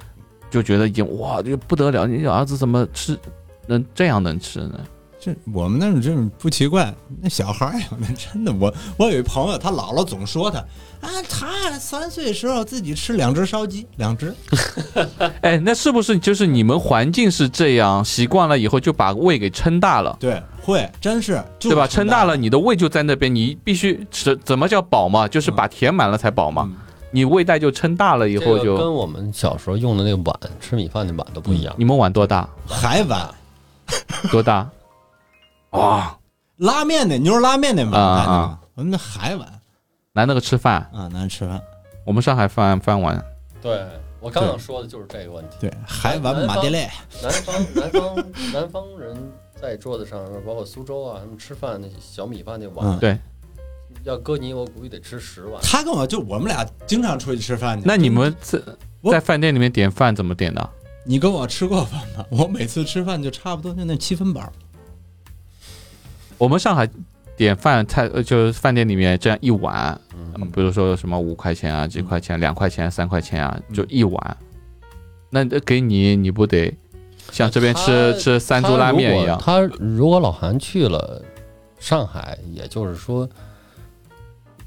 就觉得已经哇就不得了，你儿子怎么吃能这样能吃呢？这我们那种这种不奇怪，那小孩儿呀，那真的，我我有一朋友，他姥姥总说他啊，他三岁时候自己吃两只烧鸡，两只，[laughs] 哎，那是不是就是你们环境是这样，习惯了以后就把胃给撑大了？对，会真是，就是对吧？撑撑大了，你的胃就在那边，你必须吃。怎么叫饱嘛？就是把填满了才饱嘛。嗯你胃袋就撑大了以后就，这个跟我们小时候用的那个碗吃米饭的碗都不一样。你们碗多大？还碗多大？[laughs] 哇，拉面的牛肉拉面那碗，啊啊我们那海碗拿那个吃饭。啊，拿吃饭，我们上海饭饭碗，对我刚想说的就是这个问题。对，海碗马爹累，南方南方南方人在桌子上，包括苏州啊，他们吃饭那小米饭那碗，嗯对，要搁你，我估计得吃十碗。他跟我就我们俩经常出去吃饭去，那你们在在饭店里面点饭怎么点的？你跟我吃过饭吗？我每次吃饭就差不多就那七分饱，我们上海点饭菜呃就是饭店里面这样一碗，嗯，比如说什么五块钱啊、几块钱、两块钱、三块钱啊，就一碗。那给你，你不得像这边吃吃三猪拉面一样？他如果老韩去了上海，也就是说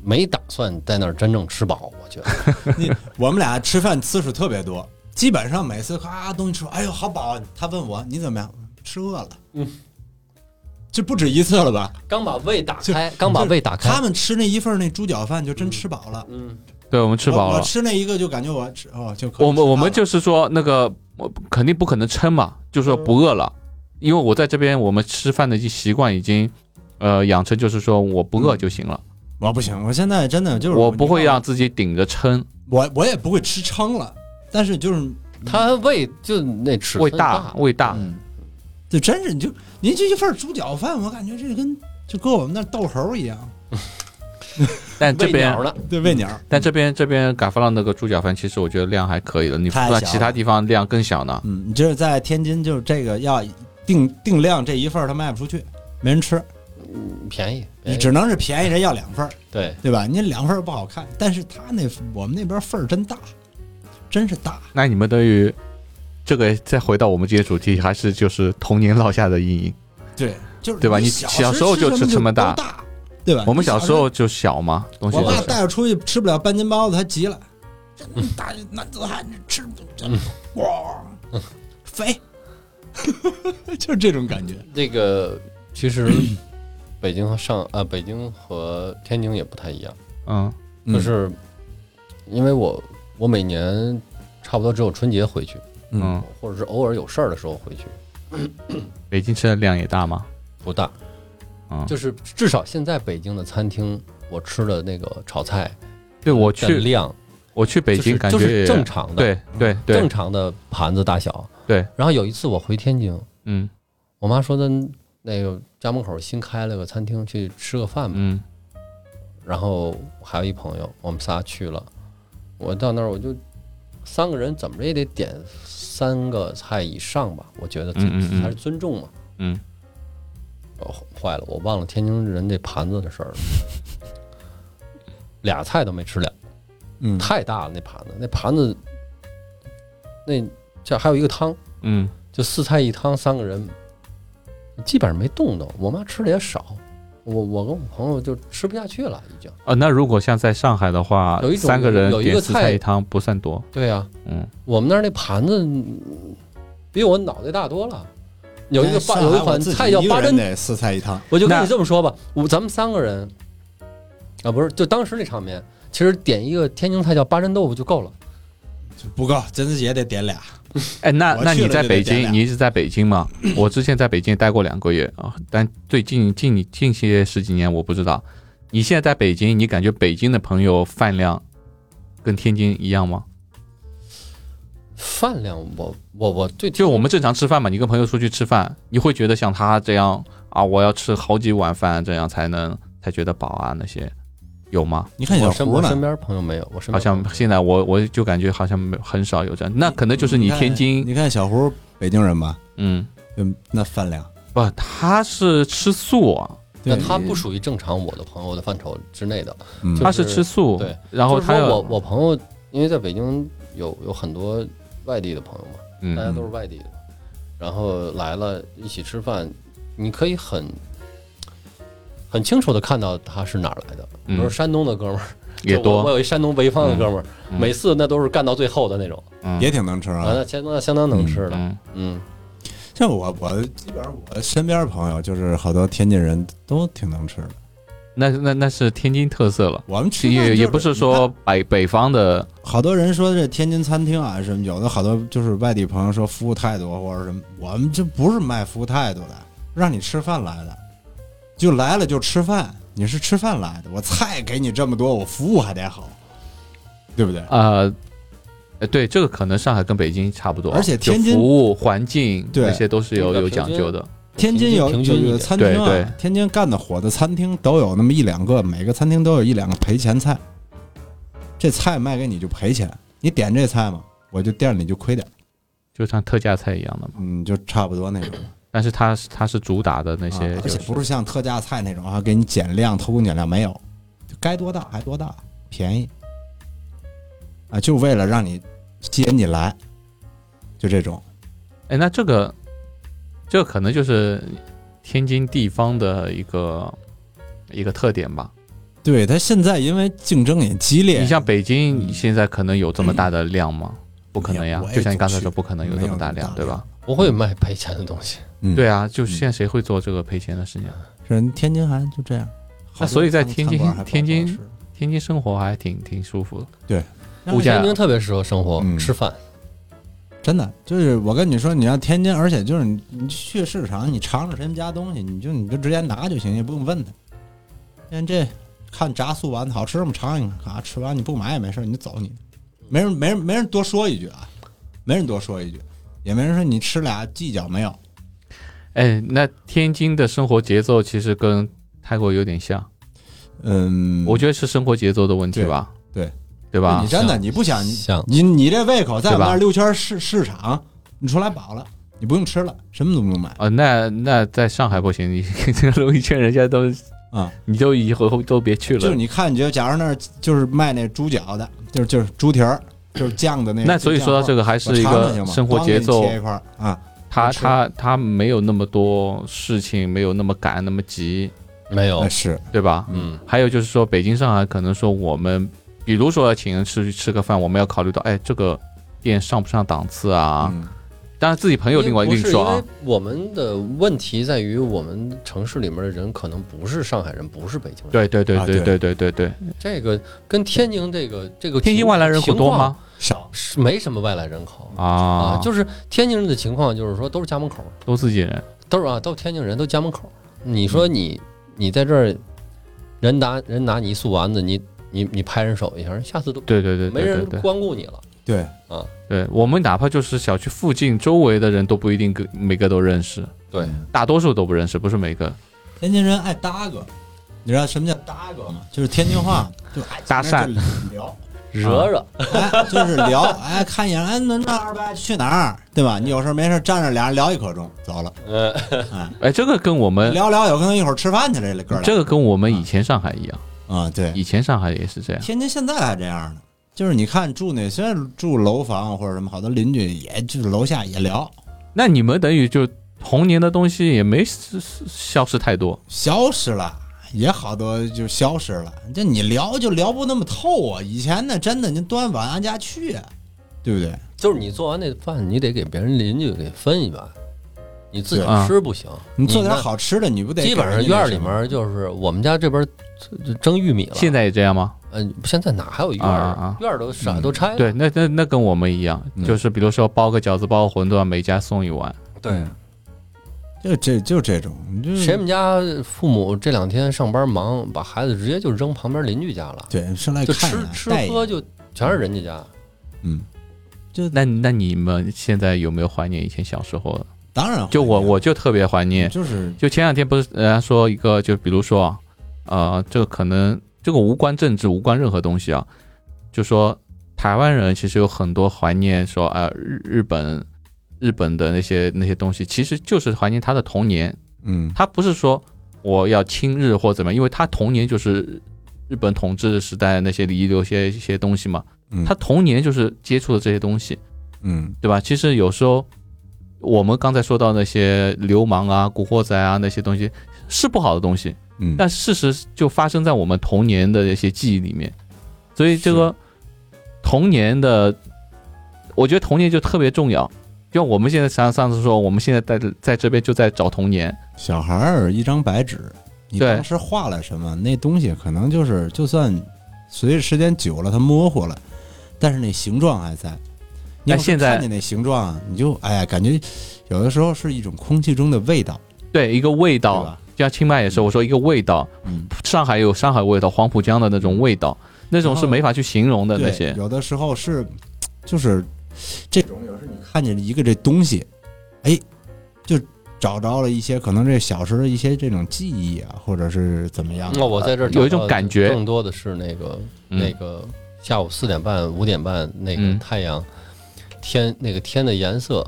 没打算在那儿真正吃饱，我觉得。[laughs] 你我们俩吃饭次数特别多，基本上每次咔东西吃完，哎呦好饱啊。他问我你怎么样？吃饿了，嗯，这不止一次了吧？刚把胃打开，刚把胃打开他，们吃那一份那猪脚饭就真吃饱了，嗯，对我们吃饱了。我我吃那一个就感觉我吃哦就可以我们我们就是说那个，我肯定不可能撑嘛，就是说不饿了，因为我在这边我们吃饭的习惯已经，呃，养成就是说我不饿就行了，我不行，我现在真的就是我不会让自己顶着撑，我我也不会吃撑了，但是就是他胃就那吃胃大胃大，嗯，就真是你就您这一份猪脚饭，我感觉这跟就搁我们那豆猴一样，[laughs] 但这边对喂鸟。但这边这边嘎发浪那个猪脚饭，其实我觉得量还可以的，你太小放其他地方量更小呢。嗯，你就是在天津，就是这个要定定量这一份儿，它卖不出去，没人吃，嗯便宜，你只能是便宜人要两份儿，对，对吧？你两份儿不好看，但是他那我们那边份儿真大，真是大。那你们等于这个再回到我们这些主题，还是就是童年落下的阴影。对，就是对吧你小小时候就吃吃这么大大，对吧？我们小小时候就小嘛，东西我爸带着出去吃不了半斤包子，他急了，这么大男子汉吃不这哇 [laughs] 肥，[laughs] 就是这种感觉。那个其实北京和上啊，北京和天津也不太一样，嗯。就是因为我我每年差不多只有春节回去，嗯，或者是偶尔有事儿的时候回去，[coughs] 北京吃的量也大吗？不大，嗯，就是至少现在北京的餐厅，我吃的那个炒菜对我去量，我去北京感觉就是也正常的，对对对。正常的盘子大小。对，然后有一次我回天津，嗯。我妈说的那个家门口新开了个餐厅，去吃个饭吧。嗯然后还有一朋友，我们仨去了。我到那儿我就三个人怎么着也得点三个菜以上吧，我觉得嗯嗯嗯还是尊重嘛。嗯，哦，坏了，我忘了天津人这盘子的事儿了，俩菜都没吃了，嗯，太大了那盘子，那盘子那这还有一个汤，嗯就四菜一汤，三个人基本上没动动。我妈吃的也少，我我跟我朋友就吃不下去了，已经。啊，那如果像在上海的话有一，种三个人有一个点四菜菜一汤不算多，对呀、嗯我们那儿那盘子嗯比我脑袋大多了。有一个八有一款菜叫八珍，得四菜一汤，我就跟你这么说吧，我咱们三个人啊，不是，就当时那场面，其实点一个天津菜叫八珍豆腐就够了。不够，真是也得点俩。[laughs] 哎，那那你在北京，你一直在北京吗？[clears throat] 我之前在北京待过两个月啊，但最近近近些十几年我不知道。你现在在北京，你感觉北京的朋友饭量跟天津一样吗？饭量我我我对就我们正常吃饭嘛，你跟朋友出去吃饭，你会觉得像他这样啊，我要吃好几碗饭，这样才能才觉得饱啊？那些有吗？你看小胡呢？我身边朋友没有，我身好像现在我我就感觉好像没很少有这样，那可能就是你天津，你看小胡，北京人吧，嗯，嗯那饭量，不，他是吃素啊，那他不属于正常我的朋友的范畴之内的。嗯。就他是吃素，对，然后他我我朋友，因为在北京有有很多外地的朋友嘛，大家嗯。都是外地的，然后来了一起吃饭，你可以很很清楚的看到他是哪儿来的，比如山东的哥们儿，也多。我有一山东潍坊的哥们儿，嗯每次那都是干到最后的那种，嗯。也挺能吃啊，啊。那相当相当能吃的，嗯嗯，像我，我基本上我身边朋友就是好多天津人都挺能吃的。那那那是天津特色了，我们吃饭也也不是说北北方的，好多人说这天津餐厅啊什么，有的好多就是外地朋友说服务态度或者什么，我们这不是卖服务态度的，让你吃饭来的，就来了就吃饭，你是吃饭来的，我菜给你这么多，我服务还得好，对不对？啊，呃对，这个可能上海跟北京差不多，而且天津服务环境对那些都是有有讲究的，天津有这个平均一点餐厅啊，对对天津干的火的餐厅都有那么一两个，每个餐厅都有一两个赔钱菜，这菜卖给你就赔钱，你点这菜嘛，我就店里就亏点，就像特价菜一样的嘛。嗯，就差不多那种。但是它是它是主打的那些啊，而，且不是像特价菜那种啊，给你减量、偷工减料没有，就该多大还多大，便宜啊，就为了让你吸引你来，就这种。哎，那这个这个可能就是天津地方的一个一个特点吧。对他现在因为竞争也激烈，你像北京，现在可能有这么大的量吗？不可能呀就像你刚才说，不可能有这么大量，对吧？不会卖赔钱的东西，嗯，对啊，就现在谁会做这个赔钱的事情？人天津还就这样。那所以在天津天津天津生活还挺挺舒服的。物价天津特别适合生活、嗯吃饭。真的就是我跟你说，你要天津，而且就是你你去市场，你尝尝谁们家东西，你就你就直接拿就行，也不用问他。像这看炸素丸子好吃吗？尝一尝啊，吃完你不买也没事，你就走你，没人没人没人多说一句啊，没人多说一句，也没人说你吃俩计较没有。哎，那天津的生活节奏其实跟泰国有点像，嗯，我觉得是生活节奏的问题吧？对对吧你？真的你不想你像你你这胃口在我们那儿溜圈市市场，你出来饱了，你不用吃了，什么都不用买啊，那那在上海不行，你 [laughs] 这个龙一圈人家都，啊。你就以后都别去了。就是你看，你就假如那儿就是卖那猪脚的，就是就是猪蹄儿，就是酱的那个。那所以说到这个，还是一个生活节奏啊，他他他没有那么多事情，没有那么赶那么急，没有，是对吧？嗯，还有就是说，北京、上海可能说我们，比如说要请人吃去吃个饭，我们要考虑到，哎，这个店上不上档次啊？嗯当然自己朋友另外另说啊因为。我们的问题在于，我们城市里面的人可能不是上海人，不是北京人。对对对啊对对对对对对，这个跟天津这个这个天津外来人口多？吗？少是没什么外来人口啊啊，，就是天津人的情况，就是说都是家门口，都自己人。都是啊，都天津人，都家门口。你说你你在这儿，人拿人拿你一素丸子，你你你拍人手一下，下次都对对对没人光顾你了。对，对，我们哪怕就是小区附近周围的人都不一定个每个都认识，对，大多数都不认识，不是每个。天津人爱搭个，你知道什么叫搭个吗？就是天津话，就爱搭讪聊，惹惹，哎，就是聊，哎，看一眼，哎，那那二百去哪儿，对吧？你有事没事站着俩人聊一刻钟，走了，呃，哎，[laughs] 哎，这个跟我们聊聊有可能一会儿吃饭去了，这哥俩这个跟我们以前上海一样，啊，对，以前上海也是这样。天津现在还这样呢，就是你看住那虽然住楼房或者什么，好多邻居也就是楼下也聊，那你们等于就童年的东西也没消消失太多。消失了，也好多就消失了。这你聊就聊不那么透啊。以前呢，真的您端碗俺家去，啊对不对？就是你做完那饭，你得给别人邻居给分一碗，你自己吃不行。你做点好吃的，你不得基本上院里面就是我们家这边蒸玉米了。现在也这样吗？嗯，现在哪还有院儿啊啊啊院儿都啥嗯都拆了。对，那那那跟我们一样，嗯就是比如说包个饺子、包个馄饨，每家送一碗。对，就这就这种，你就谁们家父母这两天上班忙，把孩子直接就扔旁边邻居家了，对上来就看一吃带一眼吃喝就全是人家家。嗯，就那那你们现在有没有怀念以前小时候的？当然就我我就特别怀念，就是就前两天不是人家说一个，就比如说啊，呃，这个可能这个无关政治，无关任何东西啊，就说台湾人其实有很多怀念说啊、日日本日本的那些那些东西，其实就是怀念他的童年。嗯他不是说我要亲日或怎么样，因为他童年就是日本统治时代那些遗留些一些东西嘛，嗯他童年就是接触的这些东西。嗯对吧？其实有时候我们刚才说到那些流氓啊、古惑仔啊那些东西是不好的东西，嗯，但事实就发生在我们童年的一些记忆里面，所以这个童年的，我觉得童年就特别重要。就像我们现在上上次说，我们现在在在这边就在找童年，小孩儿一张白纸，你当时画了什么，那东西可能就是就算随着时间久了，它模糊了，但是那形状还在。你要现在看见那形状啊，你就哎呀，感觉有的时候是一种空气中的味道，对一个味道，吧？就像清迈也是，我说一个味道，嗯，上海有上海味道，黄浦江的那种味道，那种是没法去形容的那，些。有的时候是就是这种，有时候你看见一个这东西，哎，就找着了一些可能这小时候的一些这种记忆啊，或者是怎么样的。那我在这儿有一种感觉。更多的是那个嗯。那个下午四点半、五点半那个嗯太阳天那个天的颜色，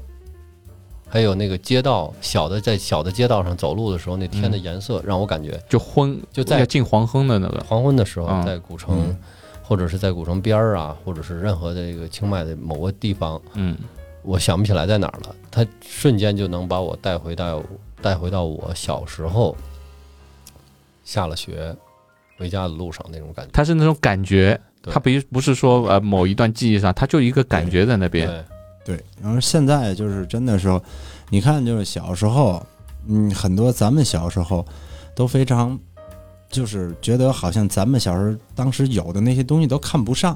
还有那个街道小的在小的街道上走路的时候，那天的嗯。颜色让我感觉就昏，就在要进黄昏的那个，黄昏的时候，嗯。在古城嗯或者是在古城边儿啊，或者是任何的这个清迈的某个地方，嗯，我想不起来在哪儿了，它瞬间就能把我带回到带回到我小时候下了学回家的路上那种感觉。它是那种感觉，对它不不是说呃某一段记忆上，它就一个感觉在那边。对，对，然后现在就是真的时候，你看就是小时候，嗯，很多咱们小时候都非常，就是觉得好像咱们小时候当时有的那些东西都看不上，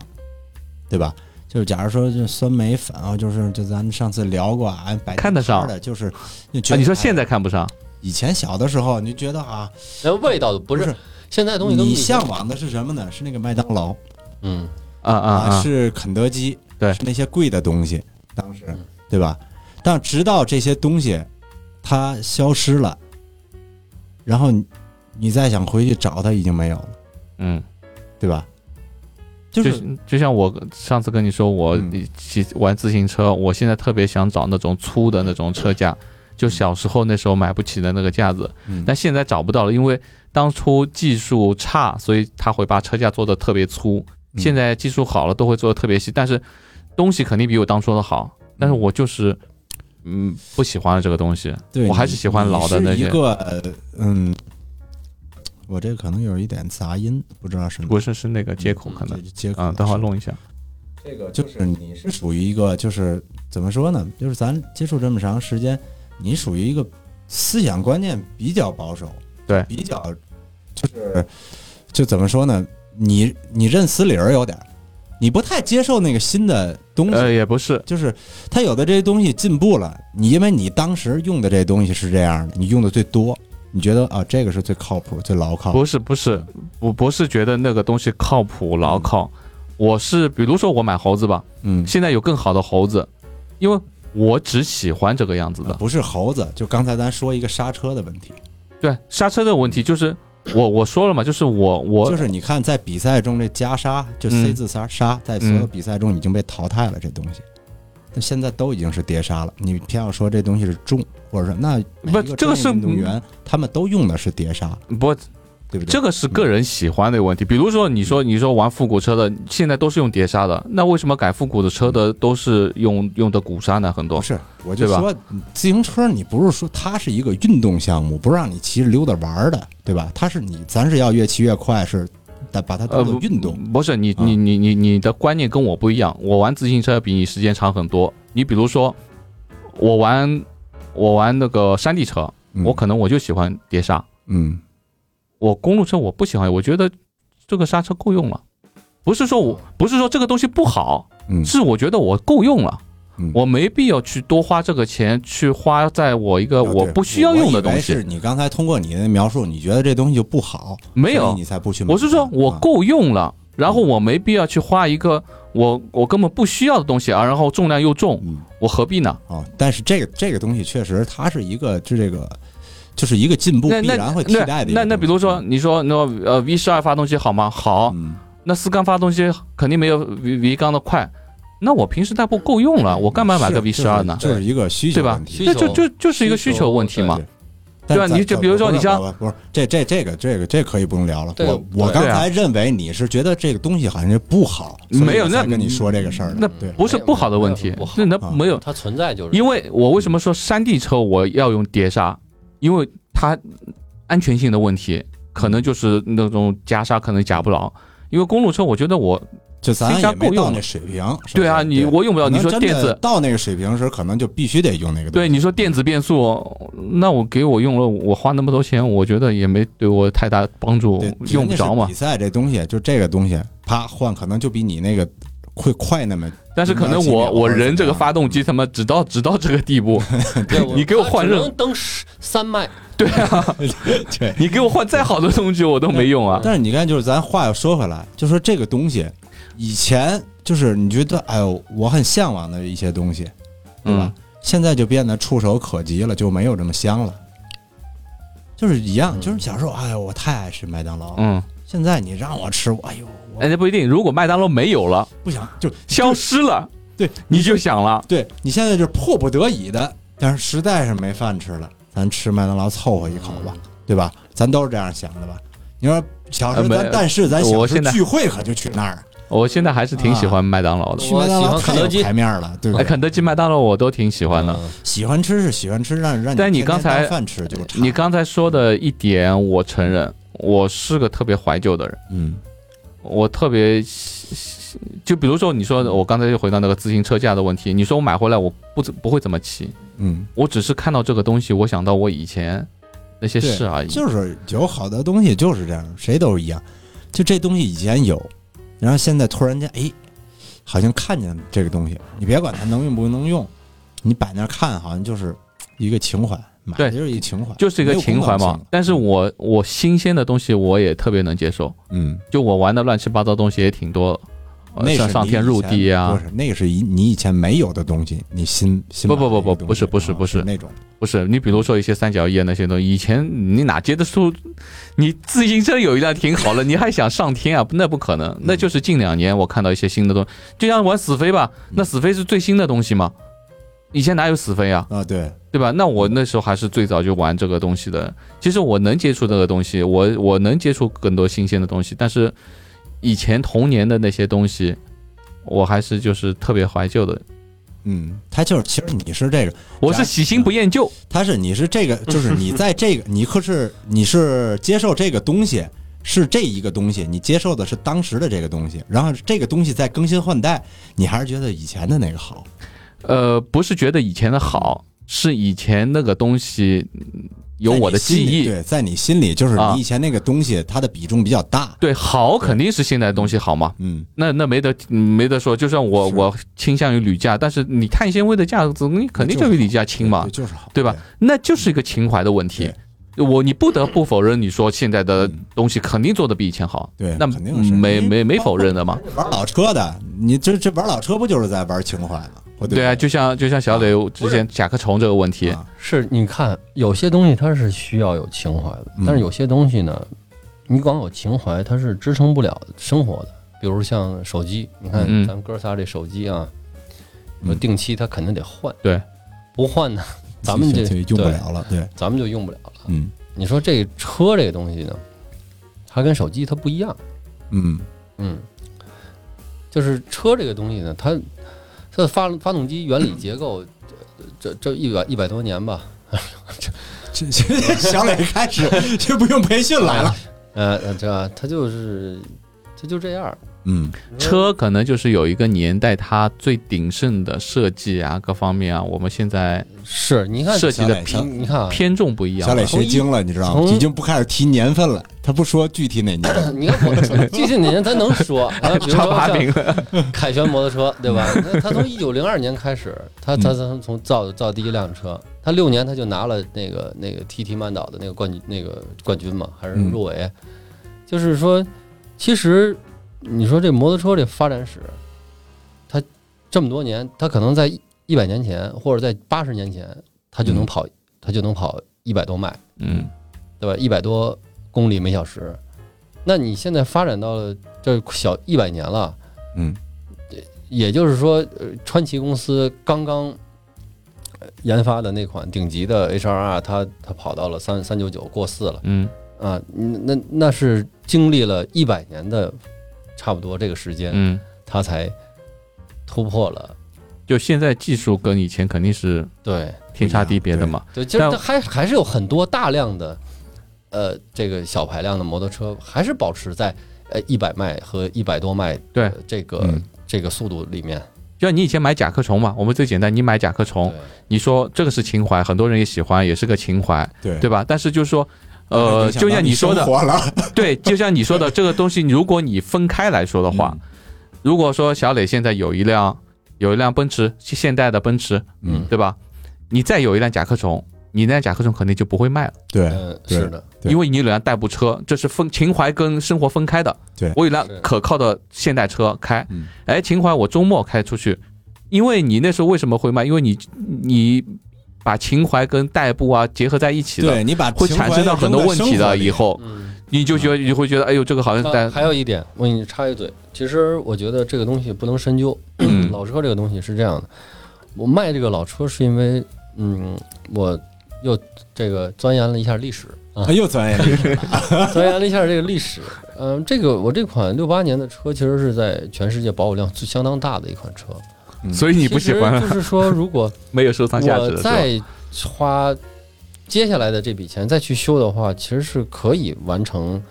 对吧？就是假如说就酸梅粉啊，就是就咱们上次聊过啊，摆看得上。摊的，就是就觉啊，得你说现在哎看不上，以前小的时候，你觉得啊，那味道不是不是。现在东西都你向往的是什么呢？是那个麦当劳。嗯。啊啊啊，是肯德基，对。是那些贵的东西，当时嗯。对吧？但直到这些东西它消失了，然后你你再想回去找他，已经没有了，嗯，对吧？就就是就像我上次跟你说，我嗯骑玩自行车，我现在特别想找那种粗的那种车架，就小时候那时候买不起的那个架子，嗯但现在找不到了，因为当初技术差，所以他会把车架做的特别粗。嗯现在技术好了，都会做的特别细，但是东西肯定比我当初的好。但是我就是，嗯，不喜欢这个东西，对我还是喜欢老的那些。一个呃嗯，我这可能有一点杂音，不知道是哪不是是那个接口可能这接口啊，等会儿弄一下。这个就是你是属于一个就是怎么说呢？就是咱接触这么长时间，你属于一个思想观念比较保守，对比较就是就怎么说呢？你你认死理儿有点儿，你不太接受那个新的东西。呃，也不是，就是它有的这些东西进步了，你因为你当时用的这些东西是这样的，你用的最多，你觉得啊这个是最靠谱、最牢靠。不是不是，我不是觉得那个东西靠谱牢靠，我是比如说我买猴子吧，嗯，现在有更好的猴子，因为我只喜欢这个样子的。不是猴子，就刚才咱说一个刹车的问题，对刹车的问题，就是我我说了嘛，就是我我就是你看在比赛中这加刹，就嗯。C 字刹刹，在所有比赛中已经被淘汰了，这东西。那现在都已经是碟刹了，你偏要说这东西是重，或者说那每一个专业这个是运动员他们都用的是碟刹，不对不对？这个是个人喜欢的问题。比如说你说你说玩复古车的，现在都是用碟刹的，那为什么改复古的车的都是用用的鼓刹呢？很多不是，我就说自行车，你不是说它是一个运动项目，不是让你骑着溜达玩儿的，对吧？它是你，咱是要越骑越快，是把把它当做运动。不是你啊你你你你的观念跟我不一样。我玩自行车比你时间长很多。你比如说，我玩我玩那个山地车，嗯我可能我就喜欢碟刹。嗯我公路车我不喜欢，我觉得这个刹车够用了。不是说我不是说这个东西不好，嗯是我觉得我够用了，嗯我没必要去多花这个钱去花在我一个啊对我不需要用的东我以为是西。你刚才通过你的描述，你觉得这东西就不好，没有所以你才不去买。我是说我啊够用了，然后我没必要去花一个我我根本不需要的东西啊，然后重量又重，嗯我何必呢？哦，但是这个这个东西确实它是一个就这个就是一个进步那那必然会替那代的那那比如说你说那呃 V 十二发动机好吗？好，嗯那四缸发动机肯定没有 V V 缸的快，那我平时代步够用了，我干嘛买个 V 十二呢？就是就是一个需求对吧问题需那就就就是一个需求问题嘛。对啊你就比如说你像不是不是这这这个这个这可以不用聊了。我我刚才认为你是觉得这个东西好像是不好，没有那跟你说这个事儿。那不是不好的问题那那啊没有，它存在就是因为我为什么说山地车我要用碟刹？因为它安全性的问题，可能就是那种夹刹可能夹不牢。因为公路车，我觉得我就咱也没到够用那水平。首对啊，你我用不了。你说电子，到那个水平时，可能就必须得用那个。对你说电子变速，那我给我用了，我花那么多钱，我觉得也没对我太大帮助，用不着嘛比。赛这东西，就这个东西，啪换，可能就比你那个会快那么。但是可能我我人这个发动机他妈只到只到这个地步，[laughs] 你给我换只能蹬十三迈 [laughs] [laughs] 对。你给我换再好的东西我都没用啊。但是你看，就是咱话又说回来，就说这个东西，以前就是你觉得，哎呦，我很向往的一些东西，对吧？嗯现在就变得触手可及了，就没有这么香了。就是一样，嗯就是小时候，哎呦，我太爱吃麦当劳。嗯，现在你让我吃，哎呦，我哎，那不一定。如果麦当劳没有了，不想就消失了，对，你就想了，对你现在就是迫不得已的，但是实在是没饭吃了，咱吃麦当劳凑合一口吧，对吧？咱都是这样想的吧？你说小时候咱，但是咱小时我现在候聚会可就去那儿，我现在还是挺喜欢麦当劳的。去麦当劳我喜欢肯德基太有排面了，对不哎，对？肯德基、麦当劳我都挺喜欢的。嗯喜欢吃是喜欢吃，让让但你刚才饭吃就。你刚才说的一点，我承认，我是个特别怀旧的人，嗯我特别喜喜就比如说你说我刚才又回到那个自行车架的问题，你说我买回来我不怎不会怎么骑，嗯，我只是看到这个东西，我想到我以前那些事而已。就是有好多东西就是这样，谁都是一样。就这东西以前有，然后现在突然间，哎，好像看见这个东西，你别管它能用不能用，你摆那儿看，好像就是一个情怀，买的对就是一个情怀，就是一个情怀。嘛。但是我我新鲜的东西我也特别能接受，嗯，就我玩的乱七八糟东西也挺多，呃那是上天入地啊不，是那个是以你以前没有的东西，你新新不不不不不是不是不是那种，不是你比如说一些三角翼啊那些东西，以前你哪接得住？你自行车有一辆停好了，你还想上天啊？[laughs] 那不可能，那就是近两年我看到一些新的东西，就像玩死飞吧，那死飞是最新的东西吗？以前哪有死飞啊？啊，对，对吧？那我那时候还是最早就玩这个东西的。其实我能接触这个东西，我我能接触更多新鲜的东西，但是以前童年的那些东西，我还是就是特别怀旧的。嗯，他就是其实你是这个，我是喜新不厌旧，他是你是这个，[laughs] 就是你在这个，你可是你是接受这个东西，是这一个东西，你接受的是当时的这个东西，然后这个东西在更新换代，你还是觉得以前的那个好。呃，不是觉得以前的好，是以前那个东西嗯有我的记忆。对，在你心里就是啊你以前那个东西，它的比重比较大。对，好肯定是现在的东西好嘛，嗯，那那没得嗯没得说。就算我我倾向于铝价，但是你碳纤维的价格，你肯定就比铝价轻嘛对，就是好，对吧？那就是一个情怀的问题。我你不得不否认，你说现在的东西肯定做的比以前好，对？那肯定是没没没否认的嘛。玩老车的，你这这玩老车不就是在玩情怀吗？对不对啊，就像就像小磊之前甲壳虫这个问题，啊是，你看有些东西它是需要有情怀的，嗯但是有些东西呢，你光有情怀它是支撑不了生活的。比如像手机，你看嗯咱们哥仨这手机啊，定期它肯定得换，对，不换呢，咱们这就用不对了了。对，咱们就用不了了。嗯你说这车这个东西呢，它跟手机它不一样，嗯嗯，就是车这个东西呢，它它的发发动机原理结构，这这这一百一百多年吧，[laughs] 这这小磊开始 [laughs] 就不用培训来了。呃，呃这他就是他就这样。嗯车可能就是有一个年代它最鼎盛的设计啊，各方面啊，我们现在是，你看设计的偏你你看啊，偏重不一样小磊。学精了，你知道吗？已经不开始提年份了，他不说具体哪年。你看我 [laughs] 具体哪年咱能说 [laughs] 啊？比如说像，[laughs] 凯旋摩托车，对吧？那他从一九零二年开始，他他从从造造第一辆车，他六年他就拿了那个那个 TT 曼岛的那个冠军那个冠军嘛，还是嗯入围。就是说，其实你说这摩托车这发展史，它这么多年，它可能在一百年前或者在八十年前，它就能嗯。跑，它就能跑一百多迈。嗯，对吧？一百多公里每小时，那你现在发展到了这小一百年了，嗯。也就是说，呃，川崎公司刚刚呃研发的那款顶级的 HRR，它它跑到了三三九九过四了嗯，啊，那那是经历了一百年的差不多这个时间，嗯，它才突破了。就现在技术跟以前肯定是对天差地别的嘛。对，就是但它还还是有很多大量的呃这个小排量的摩托车，还是保持在呃一百迈和一百多迈对呃这个、嗯这个速度里面。就像你以前买甲壳虫嘛，我们最简单，你买甲壳虫，你说这个是情怀，很多人也喜欢，也是个情怀，对对吧？但是就是说，呃，就像你说的，[laughs] 对，就像你说的，这个东西，如果你分开来说的话，如果说小磊现在有一辆有一辆奔驰现代的奔驰，嗯，对吧？你再有一辆甲壳虫，你那辆甲壳虫肯定就不会卖了，对嗯，是的，因为你有辆代步车，这是分情怀跟生活分开的。对我有辆可靠的现代车开嗯，哎，情怀我周末开出去，因为你那时候为什么会卖？因为你你把情怀跟代步啊结合在一起的，对你把会产生到很多问题的。以后嗯。你就觉得你会觉得，哎呦，这个好像在还有一点，我给你插一嘴，其实我觉得这个东西不能深究。嗯 [clears throat] 老车这个东西是这样的，我卖这个老车是因为，嗯，我又这个钻研了一下历史啊哎，又钻研历史，钻研了一下这个历史。嗯、这个我这款六八年的车其实是在全世界保有量最相当大的一款车。嗯所以你不喜欢就是说，如果没有收藏价值？再花接下来的这笔钱再去修的话，其实是可以完成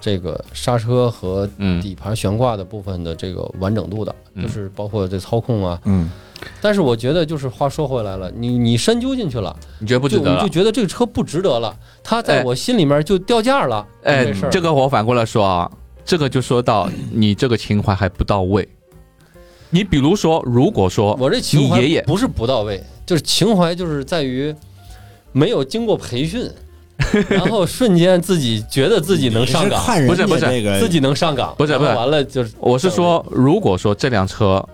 这个刹车和嗯底盘悬挂的部分的这个完整度的，嗯就是包括这操控啊。嗯，但是我觉得，就是话说回来了，你你深究进去了，你觉得不值得就你就？觉得这个车不值得了，它在哎我心里面就掉价了。哎这个我反过来说啊，这个就说到你这个情怀还不到位。你比如说，如果说我这情怀你爷爷不是不到位，就是情怀就是在于没有经过培训，[laughs] 然后瞬间自己觉得自己能上岗，不是不是自己能上岗，不是不是。完了就是我是说，如果说这辆车，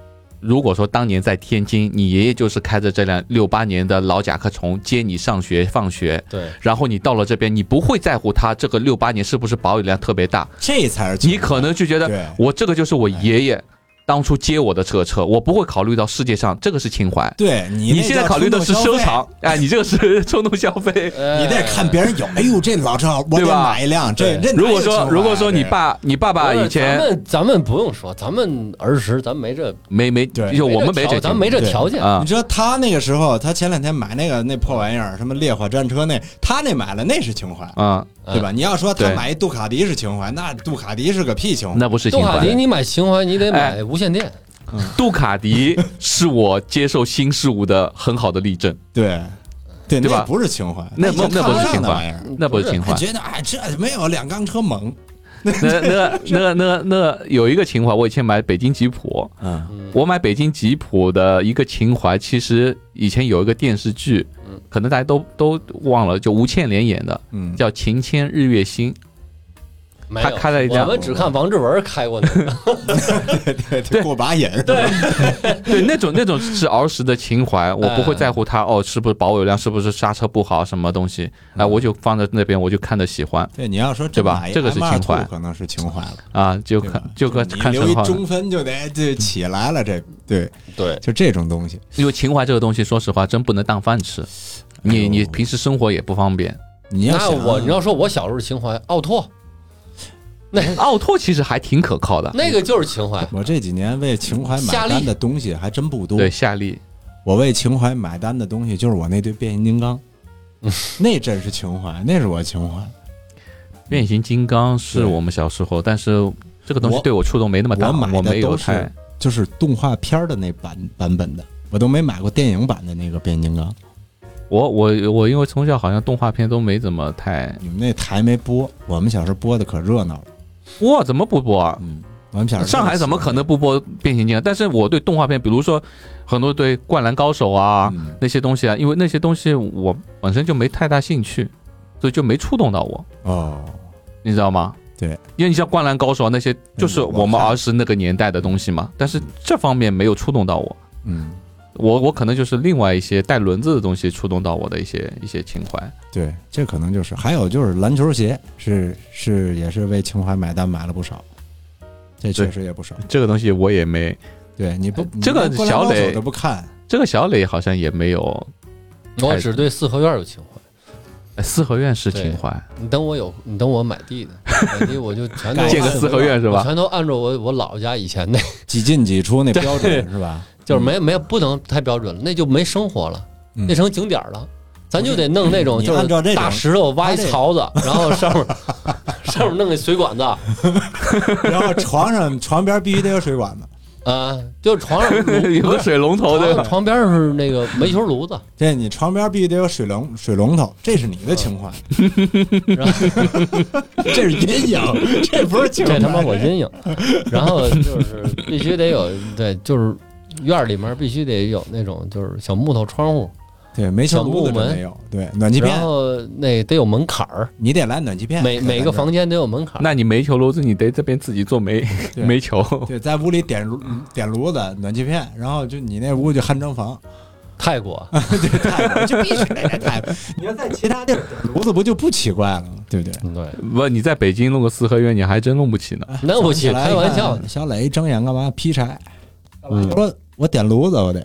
如果说当年在天津，你爷爷就是开着这辆六八年的老甲壳虫接你上学放学，对。然后你到了这边，你不会在乎他这个六八年是不是保有量特别大，这才是你可能就觉得我这个就是我爷爷当初接我的这个车，我不会考虑到世界上这个是情怀。对你你现在考虑的是收藏，哎，你这个是 [laughs] 冲动消费。你得看别人有，哎呦，这老车，我得买一辆。这对。如果说如果说你爸你爸爸以前咱们咱们不用说，咱们儿时咱没这，没没对。就我们没没这条咱没这条件。啊。你，知道他那个时候，他前两天买那个那破玩意儿，什么烈火战车那，他那买了那是情怀，啊，对吧？你要说他买一杜卡迪是情怀，那杜卡迪是个屁情怀。那不是情怀。杜卡迪你买情怀，你得哎买无线电。[laughs] 杜卡迪是我接受新事物的很好的例证，对对，对吧那不是情怀，那不那不是情怀。那不是情怀还。觉得哎，这没有两缸车猛。那那那 [laughs] 那那有一个情怀，我以前买北京吉普，嗯我买北京吉普的一个情怀，其实以前有一个电视剧，可能大家都都忘了，就吴倩莲演的，嗯，叫《情牵日月心》。没有，他开了一辆我们只看王志文开过那个。对对，过把瘾。对，[laughs] 对，那种那种是儿时的情怀，我不会在乎他哦，是不是保有量，是不是刹车不好，什么东西，哎，我就放在那边，我就看着喜欢对，你要说对吧这个是 M2 情怀可能是情怀了，啊，就看就看你留一看成话，中分就得就起来了，这对，对，就这种东西。因为情怀这个东西，说实话，真不能当饭吃，哎你呦你平时生活也不方便。那你要想我你要说我小时候情怀，奥拓 [laughs] 奥拓其实还挺可靠的，那个就是情怀。我这几年为情怀买单的东西还真不多。对，夏利，我为情怀买单的东西就是我那对变形金刚，[laughs] 那真是情怀，那是我情怀。变形金刚是我们小时候，但是这个东西对我触动没那么大，我买的都是。就是动画片儿的那版版本的，我都没买过电影版的那个变形金刚。我我我因为从小好像动画片都没怎么太，你们那台没播，我们小时候播的可热闹了。哇，怎么不播啊？上海怎么可能不播变形金刚？但是我对动画片，比如说很多对《灌篮高手》啊、嗯那些东西啊，因为那些东西我本身就没太大兴趣，所以就没触动到我，哦，你知道吗？对，因为你像《灌篮高手》啊那些，就是我我们儿时那个年代的东西嘛，但是这方面没有触动到我。嗯，我我可能就是另外一些带轮子的东西触动到我的一些一些情怀。对，这可能就是。还有就是篮球鞋，是是也是为情怀买单买了不少，这确实也不少。这个东西我也没，对，你不这个小磊都不看，这个小磊好像也没有。我只对四合院有情怀。哎四合院是情怀，你等我有，你等我买地的，买地我就全 [laughs] 都建个四合院是吧？全都按照我我姥姥家以前那，几进几出那 [laughs] 标准是吧？就是没没不能太标准了，那就没生活了，嗯那成景点了。咱就得弄那种，就是按照这种大石头挖一槽子，[laughs] 然后上面上面弄个水管子，[laughs] 然后床上床边必须得有水管子，啊，就床上 [laughs] 有个水龙头对，床床边是那个煤球炉子，这你床边必须得有水龙水龙头，这是你的情怀，然后这是阴影，这不是情怀。这他妈我阴影。然后就是必须得有，对，就是院儿里面必须得有那种就是小木头窗户，对煤球炉子小木门没有，对暖气片然后那得有门槛儿，你得来暖气片，每每个房间都有门槛儿。那你煤球炉子，你得这边自己做煤煤球。对，在屋里点炉点炉子暖气片，然后就你那屋就汗蒸房，泰国，[laughs] 对，泰国就必须得在泰国。[laughs] 你要在其他地儿点炉子不就不奇怪了吗？对不对？嗯对，不，你在北京弄个四合院，你还真弄不起呢。弄不起，来开玩笑小磊睁眼干嘛？劈柴。嗯说我点炉子，我得，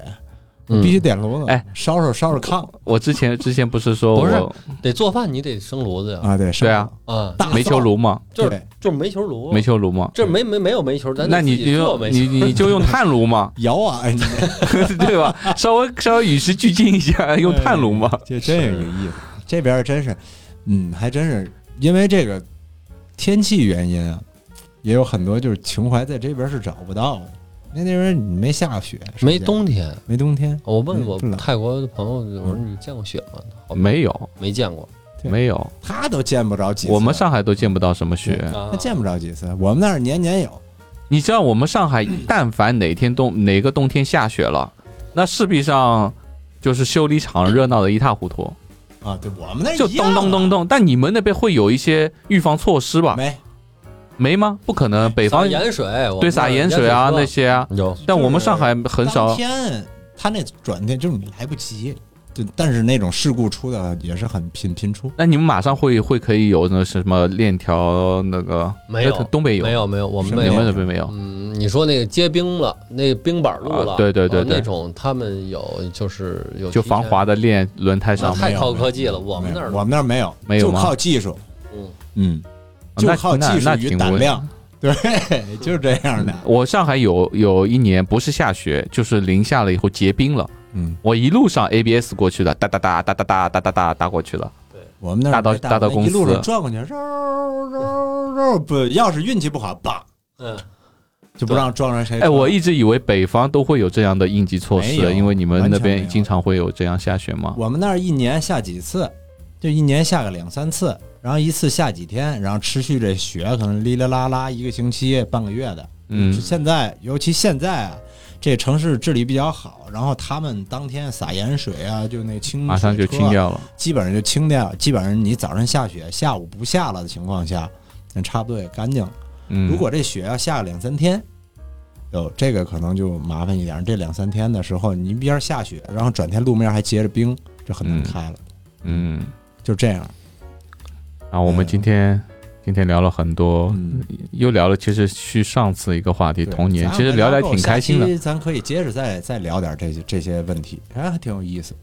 必须点炉子。哎，烧烧烧烧炕我之前之前不是说不是我得做饭，你得生炉子呀。啊，对，是对啊，啊，大煤球炉嘛，就是对就是煤球炉，煤球炉嘛。这没没没有煤球，咱那你就你你就用炭炉嘛，[laughs] 窑啊，哎，[laughs] 对吧？稍微稍微与时俱进一下，用炭炉嘛。这真有意思。这边真是，嗯，还真是因为这个天气原因啊，也有很多就是情怀在这边是找不到的。那那边你没下雪，没冬天。没冬天，我问我嗯不冷泰国的朋友，我说你见过雪吗？没有没见过。没有，他都见不着几次。我们上海都见不到什么雪。啊他见不着几次，我们那儿年年有。你知道我们上海，[clears throat] 但凡哪天冬哪个冬天下雪了，那势必上就是修理厂热闹的一塌糊涂，啊，对我们那儿就咚咚咚咚。但你们那边会有一些预防措施吧？没，没吗？不可能，北方洒盐水，对撒盐水啊那那些啊，有但我们上海很当少。天他那转天就是来不及，就但是那种事故出的也是很频频出。那你们马上会会可以有那什么链条那个？没有那东北有，没有没有，我们没有你们。那边没有。嗯，你说那个结冰了，那冰板路了，啊对对对对哦那种他们有，就是有就防滑的链轮胎那上太靠科技了，我们那儿我们那儿没有，没有就靠技术。嗯嗯，就靠那技术与那挺稳胆量。对，[laughs] 就是这样的。我上海有有一年不是下雪，就是零下了以后结冰了，嗯，我一路上 ABS 过去的，哒哒哒哒哒哒哒哒哒哒过去了。对我们那儿大到没大到公司一路上转过去，绕绕绕，不，要是运气不好，叭嗯，就不让撞上谁。哎，我一直以为北方都会有这样的应急措施，因为你们那边经常会有这样下雪吗？我们那儿一年下几次，就一年下个两三次，然后一次下几天，然后持续这雪可能哩哩啦啦一个星期、半个月的。嗯现在尤其现在啊，这城市治理比较好，然后他们当天撒盐水啊，就那清马上就清掉了。基本上就清掉。基本上你早上下雪，下午不下了的情况下，那差不多也干净了。嗯，如果这雪要下两三天，有，这个可能就麻烦一点。这两三天的时候，你一边下雪，然后转天路面还结着冰，这很难嗯开了。嗯，就这样，然后我们今天今天聊了很多，嗯又聊了其实去上次一个话题童年，其实聊聊挺开心的咱可以接着再再聊点这些这些问题，哎，还挺有意思。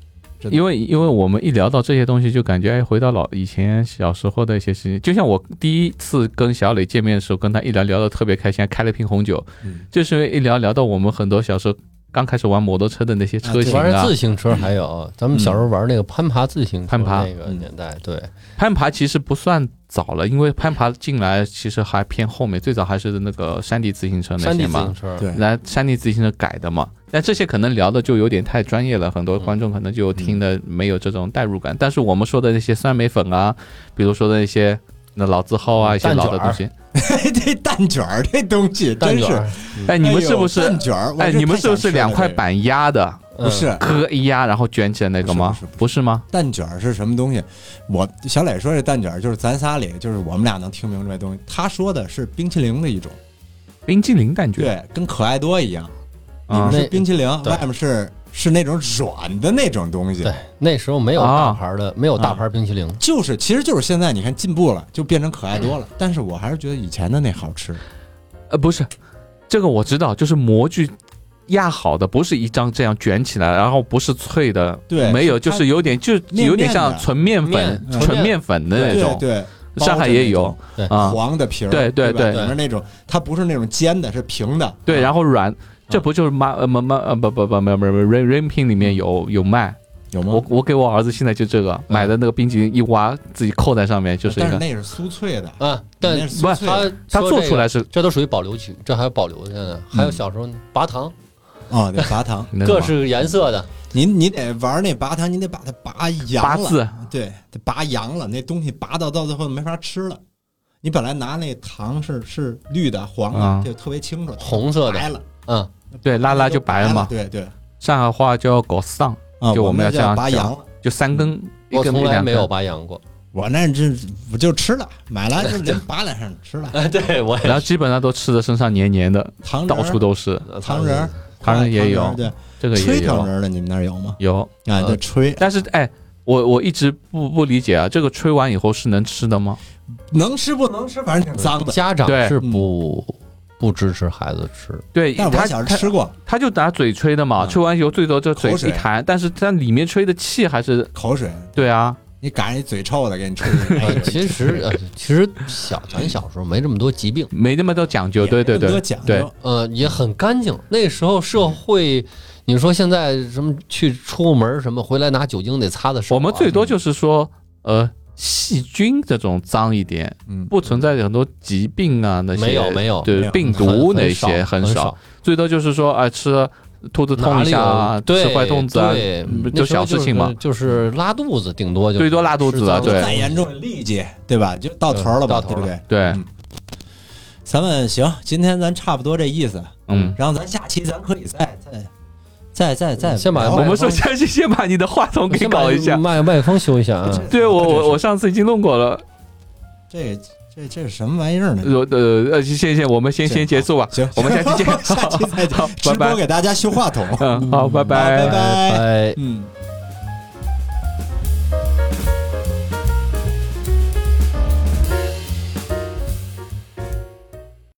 因为因为我们一聊到这些东西，就感觉哎，回到老以前小时候的一些事情。就像我第一次跟小磊见面的时候，跟他一聊聊的特别开心，还开了瓶红酒，嗯就是因为一聊聊到我们很多小时候刚开始玩摩托车的那些车型玩啊，自行车还有，咱们小时候玩那个攀爬自行车，攀爬。那个年代，对，攀爬其实不算早了，因为攀爬进来其实还偏后面，最早还是那个山地自行车那些嘛。自行，车，对，来山地自行车改的嘛。但这些可能聊的就有点太专业了，很多观众可能就听的没有这种代入感。但是我们说的那些酸梅粉啊，比如说的那些那老字号啊，一些老的东西，[laughs] 这蛋卷儿这东西真是，蛋卷儿，哎，你们是不是？蛋卷儿？我哎，你们是不是两块板压的，不是磕一压，然后卷起来那个吗不是吗？蛋卷儿是什么东西？我小磊说这蛋卷儿就是咱仨里，就是我们俩能听明白这东西。他说的是冰淇淋的一种，冰淇淋蛋卷，对，跟可爱多一样。你啊们是那冰淇淋，外面是是那种软的那种东西。对，那时候没有啊大牌的，没有大牌冰淇淋，就是，其实就是现在你看进步了，就变成可爱多了。但是我还是觉得以前的那好吃。呃，不是，这个我知道，就是模具压好的，不是一张这样卷起来，然后不是脆的，对没有，就是有点，就有点像纯面粉纯面粉的那种。对对，上海也有对啊，黄的皮儿，对对对里面那种它不是那种尖的，是平的。对，然后后软，这不就是妈呃妈妈呃不不不没有没有没有 rain rain pin 里面有有卖，有吗我？我给我儿子现在就这个买的那个冰淇淋一挖自己扣在上面就是一个，但是那是酥脆的，嗯，但那是不酥脆的他它做出来是这都属于保留区，这还有保留的呢。还有嗯小时候拔糖，哦，对，拔糖。[laughs] 各式颜色的，您你得玩那拔糖，你得把它拔扬了，对，得拔扬了，那东西拔到到最后没法吃了。你本来拿那糖是是绿的、黄啊的，就特别清楚，红色的白了，嗯，对拉拉就白了嘛。对对，上海话叫搞丧，啊，就我们要这样拔扬了。就三根，一我根从来没有。拔羊过。我那这我就吃了，买了就 [laughs] 连拔两上吃了。哎，对我然后基本上都吃的身上黏黏的，糖到处都是。糖人，糖人也有对，这个吹也有糖人儿的你们那儿有吗？有，啊，就，吹但是哎，我我一直不不理解啊，这个吹完以后是能吃的吗？能吃不能吃，反正挺脏的。家长是不不支持孩子吃，对，但我他他小时候吃过。他就拿嘴吹的嘛，嗯。吹完以后最多就嘴一弹，但是它里面吹的气还是口水，对啊，你赶上一嘴臭的给你吹。[laughs] 其实呃，其实小咱小时候没这么多疾病，没那么多讲究，对对也没那么多对对讲究，呃，也很干净。那时候社会，你说现在什么去出门什么回来拿酒精得擦的手啊，我们最多就是说，呃，细菌这种脏一点，嗯，不存在很多疾病啊那些没有没有对病毒那些，很少，最多就是说啊吃兔子痛一下啊，对吃坏肚子啊，就小事情嘛。就是拉肚子，顶多就最多拉肚子啊对。再严重痢疾，对吧？就到头了吧，到头了。对不对？对。嗯，咱们行，今天咱差不多这意思，嗯。然后咱下期咱可以再再再再再先把我们首先是先把你的话筒给搞一下，麦麦克风修一下啊。[laughs] 对我我我上次已经弄过了，这这这是什么玩意儿呢？呃呃呃，谢谢，我们先先结束吧，行，我们下期见，[laughs] 下期再见 [laughs] 直拜拜播给大家修话筒。好拜拜。拜。拜。嗯。